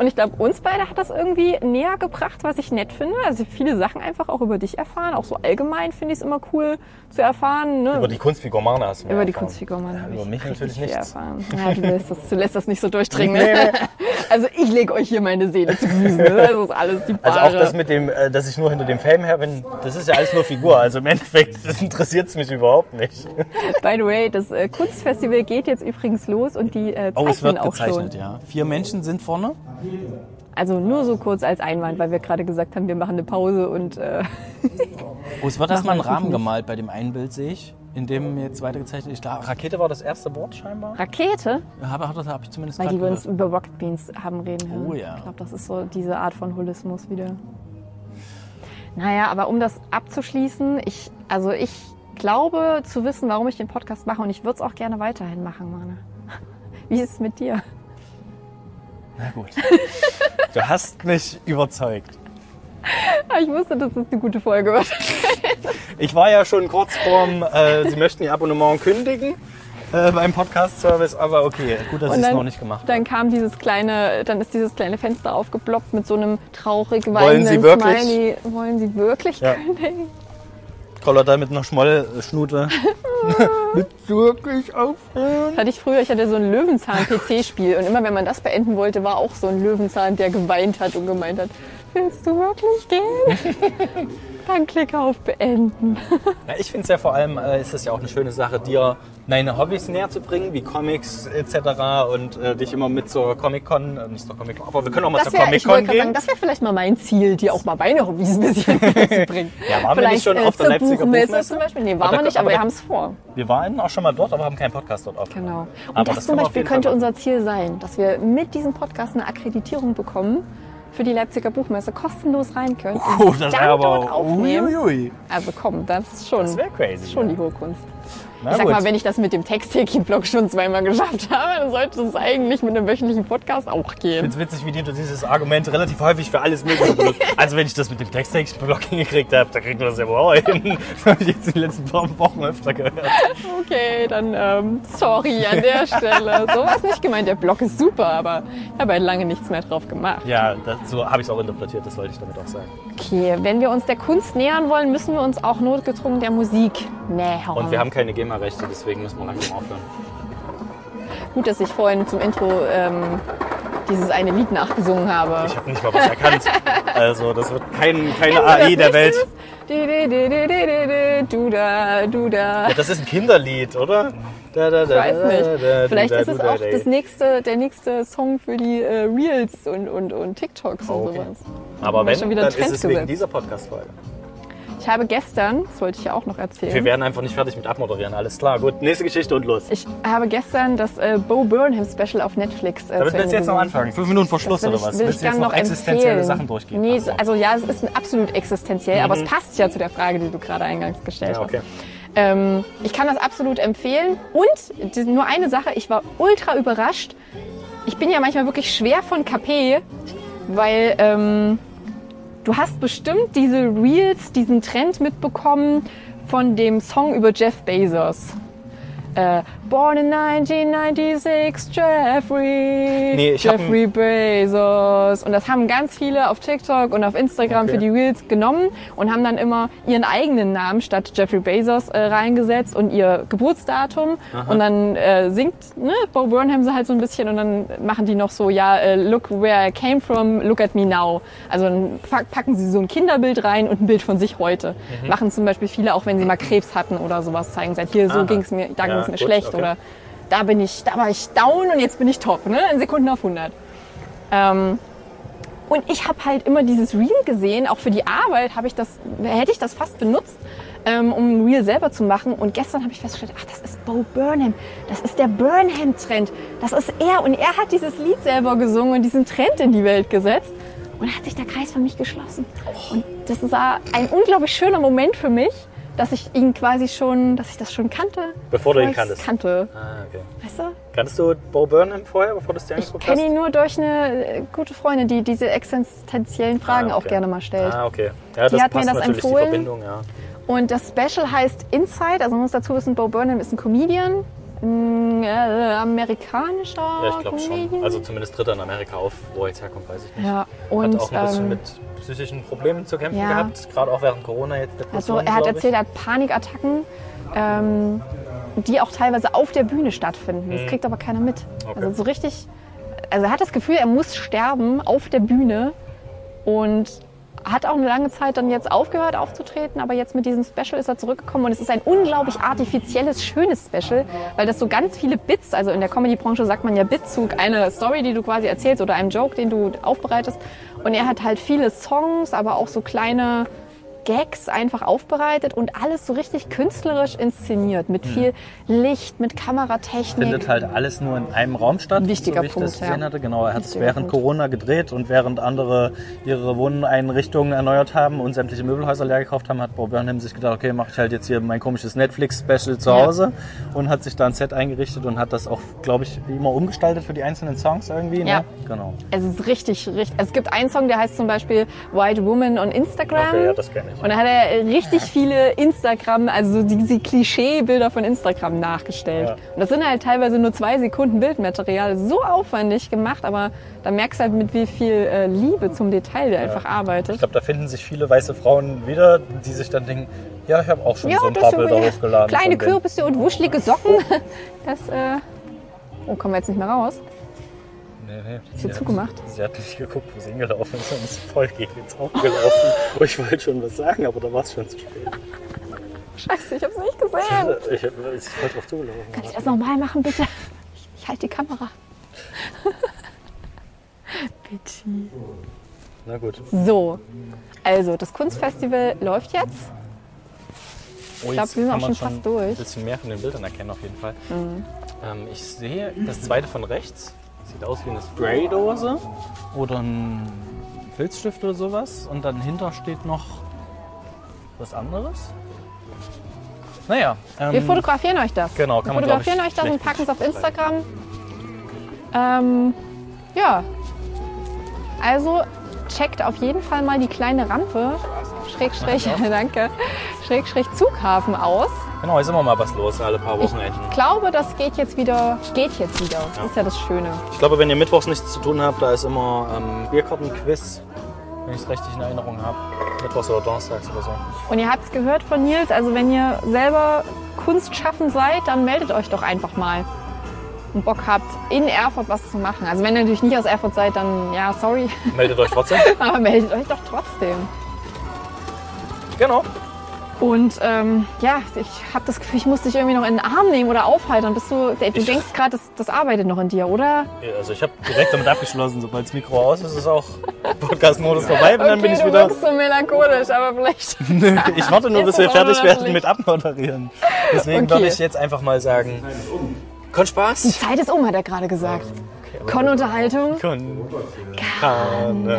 Und ich glaube, uns beide hat das irgendwie näher gebracht, was ich nett finde. Also viele Sachen einfach auch über dich erfahren. Auch so allgemein finde ich es immer cool zu erfahren. Ne? Über die Kunstfigur Marne hast du Über die erfahren. Kunstfigur, Mann. Ja, über ich mich natürlich. Erfahren. Ja, du, lässt das, du lässt das nicht so durchdringen. Nee, Ne? nee. Also ich lege euch hier meine Seele zu Füßen. Ne? <laughs> Das ist alles die Also Ware. auch das mit dem, äh, dass ich nur hinter dem Fame her bin, das ist ja alles nur Figur. Also im Endeffekt <laughs> interessiert es mich überhaupt nicht. By the way, das äh, Kunstfestival geht jetzt übrigens los und die äh, Oh, zeichnen auch schon. ja. Vier Menschen sind vorne. Also nur so kurz als Einwand, weil wir gerade gesagt haben, wir machen eine Pause und äh, Oh, es wird erstmal ein Rahmen gemalt bei dem einen Bild, sehe ich. In dem jetzt weitergezeichnet ist. Rakete war das erste Wort scheinbar. Rakete, habe hab, hab ich zumindest weil die wir uns gehört. über Rocket Beans haben reden hören. Oh ja. Ich glaube, das ist so diese Art von Holismus wieder. Naja, aber um das abzuschließen, ich, also ich glaube zu wissen, warum ich den Podcast mache und ich würde es auch gerne weiterhin machen, Mane. <laughs> Wie ist es mit dir? Na gut. Du hast mich überzeugt. Ah, Ich wusste, dass es eine gute Folge wird. Ich war ja schon kurz vorm, äh, Sie möchten Ihr Abonnement kündigen äh, beim Podcast-Service, aber okay, gut, dass ich es noch nicht gemacht habe. Dann kam dieses kleine, dann ist dieses kleine Fenster aufgeploppt mit so einem traurig Wollen weinenden Sie wirklich? Smiley. Wollen Sie wirklich Ja. kündigen? Kollotter mit einer Schmollschnute. <laughs> mit wirklich aufhören. Hatte ich früher, ich hatte so ein Löwenzahn-PC-Spiel und immer wenn man das beenden wollte, war auch so ein Löwenzahn, der geweint hat und gemeint hat, willst du wirklich gehen? <laughs> Dann klick auf Beenden. <laughs> Ja, ich finde es ja vor allem, äh, ist es ja auch eine schöne Sache, dir deine Hobbys näher zu bringen, wie Comics etc. und äh, dich immer mit zur Comic-Con, äh, nicht zur Comic-Con, aber wir können auch mal Das zur Comic-Con gerade sagen, gehen. das wäre vielleicht mal mein Ziel, dir auch mal meine Hobbys ein bisschen <laughs> näher zu bringen. Ja, waren wir nicht schon äh, auf der Leipziger Buchmesse Buchmesse? zum Beispiel? Nee, Aber waren wir nicht, aber aber wir haben es vor. Wir waren auch schon mal dort, aber haben keinen Podcast dort aufgenommen. Genau. Und Aber das, das zum Beispiel könnte unser Ziel sein, dass wir mit diesem Podcast eine Akkreditierung bekommen für die Leipziger Buchmesse, kostenlos rein können. und Oh, das wäre dort aber... aufnehmen. Uiuiui. Also komm, das ist schon, Das crazy. schon ja. die hohe Kunst. Na ich sag gut. mal, wenn ich das mit dem Texttaking-Blog schon zweimal geschafft habe, dann sollte es eigentlich mit einem wöchentlichen Podcast auch Ich gehen. finde es witzig, wie du dieses Argument relativ häufig für alles Mögliche benutzt. <laughs> Also wenn ich das mit dem Texttext-Blog hingekriegt habe, dann kriegt man das ja wohl auch hin. Das habe ich jetzt in den letzten paar Wochen öfter gehört. Okay, dann ähm, sorry an der Stelle. So war es nicht gemeint. Der Blog ist super, aber ich habe halt lange nichts mehr drauf gemacht. Ja, das, so habe ich es auch interpretiert, das wollte ich damit auch sagen. Okay, wenn wir uns der Kunst nähern wollen, müssen wir uns auch notgedrungen der Musik nähern. Und wir haben keine GEMA-Rechte, deswegen müssen wir langsam aufhören. Gut, dass ich vorhin zum Intro ähm, dieses eine Lied nachgesungen habe. Ich habe nicht mal was erkannt. Also das wird kein, keine AI der Welt. Du da, du da. Ja, das ist ein Kinderlied, oder? Da, da, Ich weiß nicht. Vielleicht ist es da, auch da, das nächste, der nächste Song für die äh, Reels und, und, und TikToks und Okay. sowas. Aber wenn, schon wieder dann Trend ist es wegen gesetzt. dieser Podcast-Folge. Ich habe gestern, das wollte ich ja auch noch erzählen. Wir werden einfach nicht fertig mit abmoderieren. Alles klar. Gut, nächste Geschichte und los. Ich habe gestern das äh, Bo Burnham Special auf Netflix äh, Damit willst du jetzt noch anfangen. Fünf Minuten vor Schluss oder ich, was? Will willst du jetzt noch noch existenzielle empfehlen. Sachen durchgehen? Nee, also ja, es ist absolut existenziell, aber es passt ja zu der Frage, die du gerade eingangs gestellt Ja, okay. hast. Ähm, ich kann das absolut empfehlen. Und nur eine Sache, ich war ultra überrascht. Ich bin ja manchmal wirklich schwer von KP, weil ähm, du hast bestimmt diese Reels, diesen Trend mitbekommen von dem Song über Jeff Bezos. Äh, Born in 1996, Jeffrey, Nee, ich Jeffrey Bezos. Und das haben ganz viele auf TikTok und auf Instagram Okay. für die Reels genommen und haben dann immer ihren eigenen Namen statt Jeffrey Bezos äh, reingesetzt und ihr Geburtsdatum. Und dann äh, singt ne, Bo Burnham so halt so ein bisschen und dann machen die noch so, ja, äh, look where I came from, look at me now. Also dann pack- packen sie so ein Kinderbild rein und ein Bild von sich heute. Machen zum Beispiel viele auch, wenn sie mal Krebs hatten oder sowas, zeigen halt, hier, so Aha. ging's mir, da Ja, ging's mir gut, schlecht okay. oder da bin ich, da war ich down und jetzt bin ich top, ne? In Sekunden auf 100. Ähm, und ich habe halt immer dieses Reel gesehen, auch für die Arbeit habe ich das, hätte ich das fast benutzt, ähm, um ein Reel selber zu machen. Und gestern habe ich festgestellt, ach, das ist Bo Burnham, das ist der Burnham-Trend, das ist er. Und er hat dieses Lied selber gesungen und diesen Trend in die Welt gesetzt. Und hat sich der Kreis für mich geschlossen. Und das war ein unglaublich schöner Moment für mich, dass ich ihn quasi schon, dass ich das schon kannte. Bevor du ihn kanntest. kannte. Ah, okay. Weißt du? Kanntest du Bo Burnham vorher, bevor du es dir Ich angeguckt hast? kenne ihn nur durch eine äh, gute Freundin, die diese existenziellen Fragen Ah, okay. auch gerne mal stellt. Ah, okay. Ja, das hat mir das empfohlen. die ja. Und das Special heißt Inside. Also man muss dazu wissen, Bo Burnham ist ein Comedian, ein äh, amerikanischer Ja, ich glaube schon. Also zumindest tritt er in Amerika auf. Wo er jetzt herkommt, weiß ich nicht. ja, und hat auch ein bisschen ähm, mit psychischen Problemen zu kämpfen ja. gehabt, gerade auch während Corona jetzt also er hat erzählt, er hat Panikattacken, ähm, die auch teilweise auf der Bühne stattfinden. Das kriegt aber keiner mit. Mhm. Okay. Also so richtig, also er hat das Gefühl, er muss sterben auf der Bühne und hat auch eine lange Zeit dann jetzt aufgehört aufzutreten, aber jetzt mit diesem Special ist er zurückgekommen und es ist ein unglaublich artifizielles, schönes Special, weil das so ganz viele Bits, also in der Comedy-Branche sagt man ja Bitzug, eine Story, die du quasi erzählst oder einen Joke, den du aufbereitest. Und er hat halt viele Songs, aber auch so kleine Gags einfach aufbereitet und alles so richtig künstlerisch inszeniert, mit viel Licht, mit Kameratechnik. findet halt alles nur in einem Raum statt. Wichtiger so wie ich Punkt, das gesehen ja. hatte. Genau, er hat es während Punkt. Corona gedreht und während andere ihre Wohneinrichtungen erneuert haben und sämtliche Möbelhäuser leer gekauft haben, hat Bob Burnham sich gedacht, okay, mache ich halt jetzt hier mein komisches Netflix-Special zu Ja. Hause und hat sich da ein Set eingerichtet und hat das auch, glaube ich, immer umgestaltet für die einzelnen Songs irgendwie. Ne? Ja. Genau. Es ist richtig, richtig. Es gibt einen Song, der heißt zum Beispiel White Woman on Instagram. Okay, ja, das kenne ich. Und da hat er richtig viele Instagram, also so diese Klischeebilder von Instagram nachgestellt. Ja. Und das sind halt teilweise nur zwei Sekunden Bildmaterial. So aufwendig gemacht, aber da merkst du halt, mit wie viel äh, Liebe zum Detail der einfach arbeitet. Ich glaube, da finden sich viele weiße Frauen wieder, die sich dann denken, ja, ich habe auch schon so ein paar Bilder ja, hochgeladen. Kleine. Kürbisse und wuschelige Socken. <laughs> Das, äh, oh, kommen wir jetzt nicht mehr raus. Nee, nee. Ist hier Sie zugemacht? Hat, sie hat nicht geguckt, wo sie hingelaufen ist und ist voll gegen ins Auge gelaufen. oh, ich wollte schon was sagen, aber da war es schon zu spät. Scheiße, ich hab's nicht gesehen. Ich, hab- ich voll drauf zugelaufen. Kannst du das nochmal machen, bitte? Ich, ich halte die Kamera. <laughs> bitte. Na gut. So, also das Kunstfestival läuft jetzt. Oh, glaub, jetzt wir sind auch schon fast durch. Mhm. Ein bisschen mehr von den Bildern erkennen auf jeden Fall. Ähm, ich sehe das zweite von rechts. Sieht aus wie eine Spraydose oder ein Filzstift oder sowas. Und dann hinter steht noch was anderes. Naja. Ähm, Wir fotografieren euch das. Genau, Wir kann man, glaub ich, fotografieren euch das und packen es auf. Instagram. Ähm, ja. Also checkt auf jeden Fall mal die kleine Rampe, Schrägstrich, <laughs> danke, Schrägstrich Zughafen aus. Genau, ist immer mal was los, alle paar Ich Wochenenden. glaube, das geht jetzt wieder, geht jetzt wieder. Das ist ja das Schöne. Ich glaube, wenn ihr mittwochs nichts zu tun habt, da ist immer ähm, Bierkartenquiz, wenn ich es richtig in Erinnerung habe. Mittwochs oder Donnerstags oder so. Und ihr habt es gehört von Nils, also wenn ihr selber kunstschaffend seid, dann meldet euch doch einfach mal. Und Bock habt, in Erfurt was zu machen. Also wenn ihr natürlich nicht aus Erfurt seid, dann ja, sorry, Meldet euch trotzdem. <laughs> aber meldet euch doch trotzdem. genau. Und ähm, ja, ich habe das Gefühl, ich muss dich irgendwie noch in den Arm nehmen oder aufhalten. Bist du, du denkst gerade, das, das arbeitet noch in dir, oder? Ja, Also ich habe direkt damit abgeschlossen, sobald das Mikro aus ist, ist auch Podcast-Modus vorbei und dann bin ich du wieder. so melancholisch, aber vielleicht. <laughs> Ich warte nur, bis wir fertig werden mit Abmoderieren. Deswegen Okay. würde ich jetzt einfach mal sagen, Kon Spaß. Die Zeit ist um, hat er gerade gesagt. Kon kann, äh,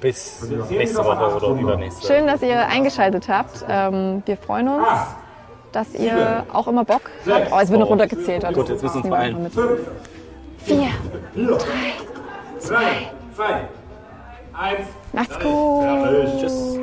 bis nächste Woche oder übernächste. Schön, dass ihr eingeschaltet habt. Ähm, wir freuen uns, dass ihr auch immer Bock habt. Oh, es wird noch runtergezählt. also Gut, jetzt müssen wir uns beeilen. einfach mit. Vier, drei, zwei, Zwei, eins. macht's gut. Tschüss.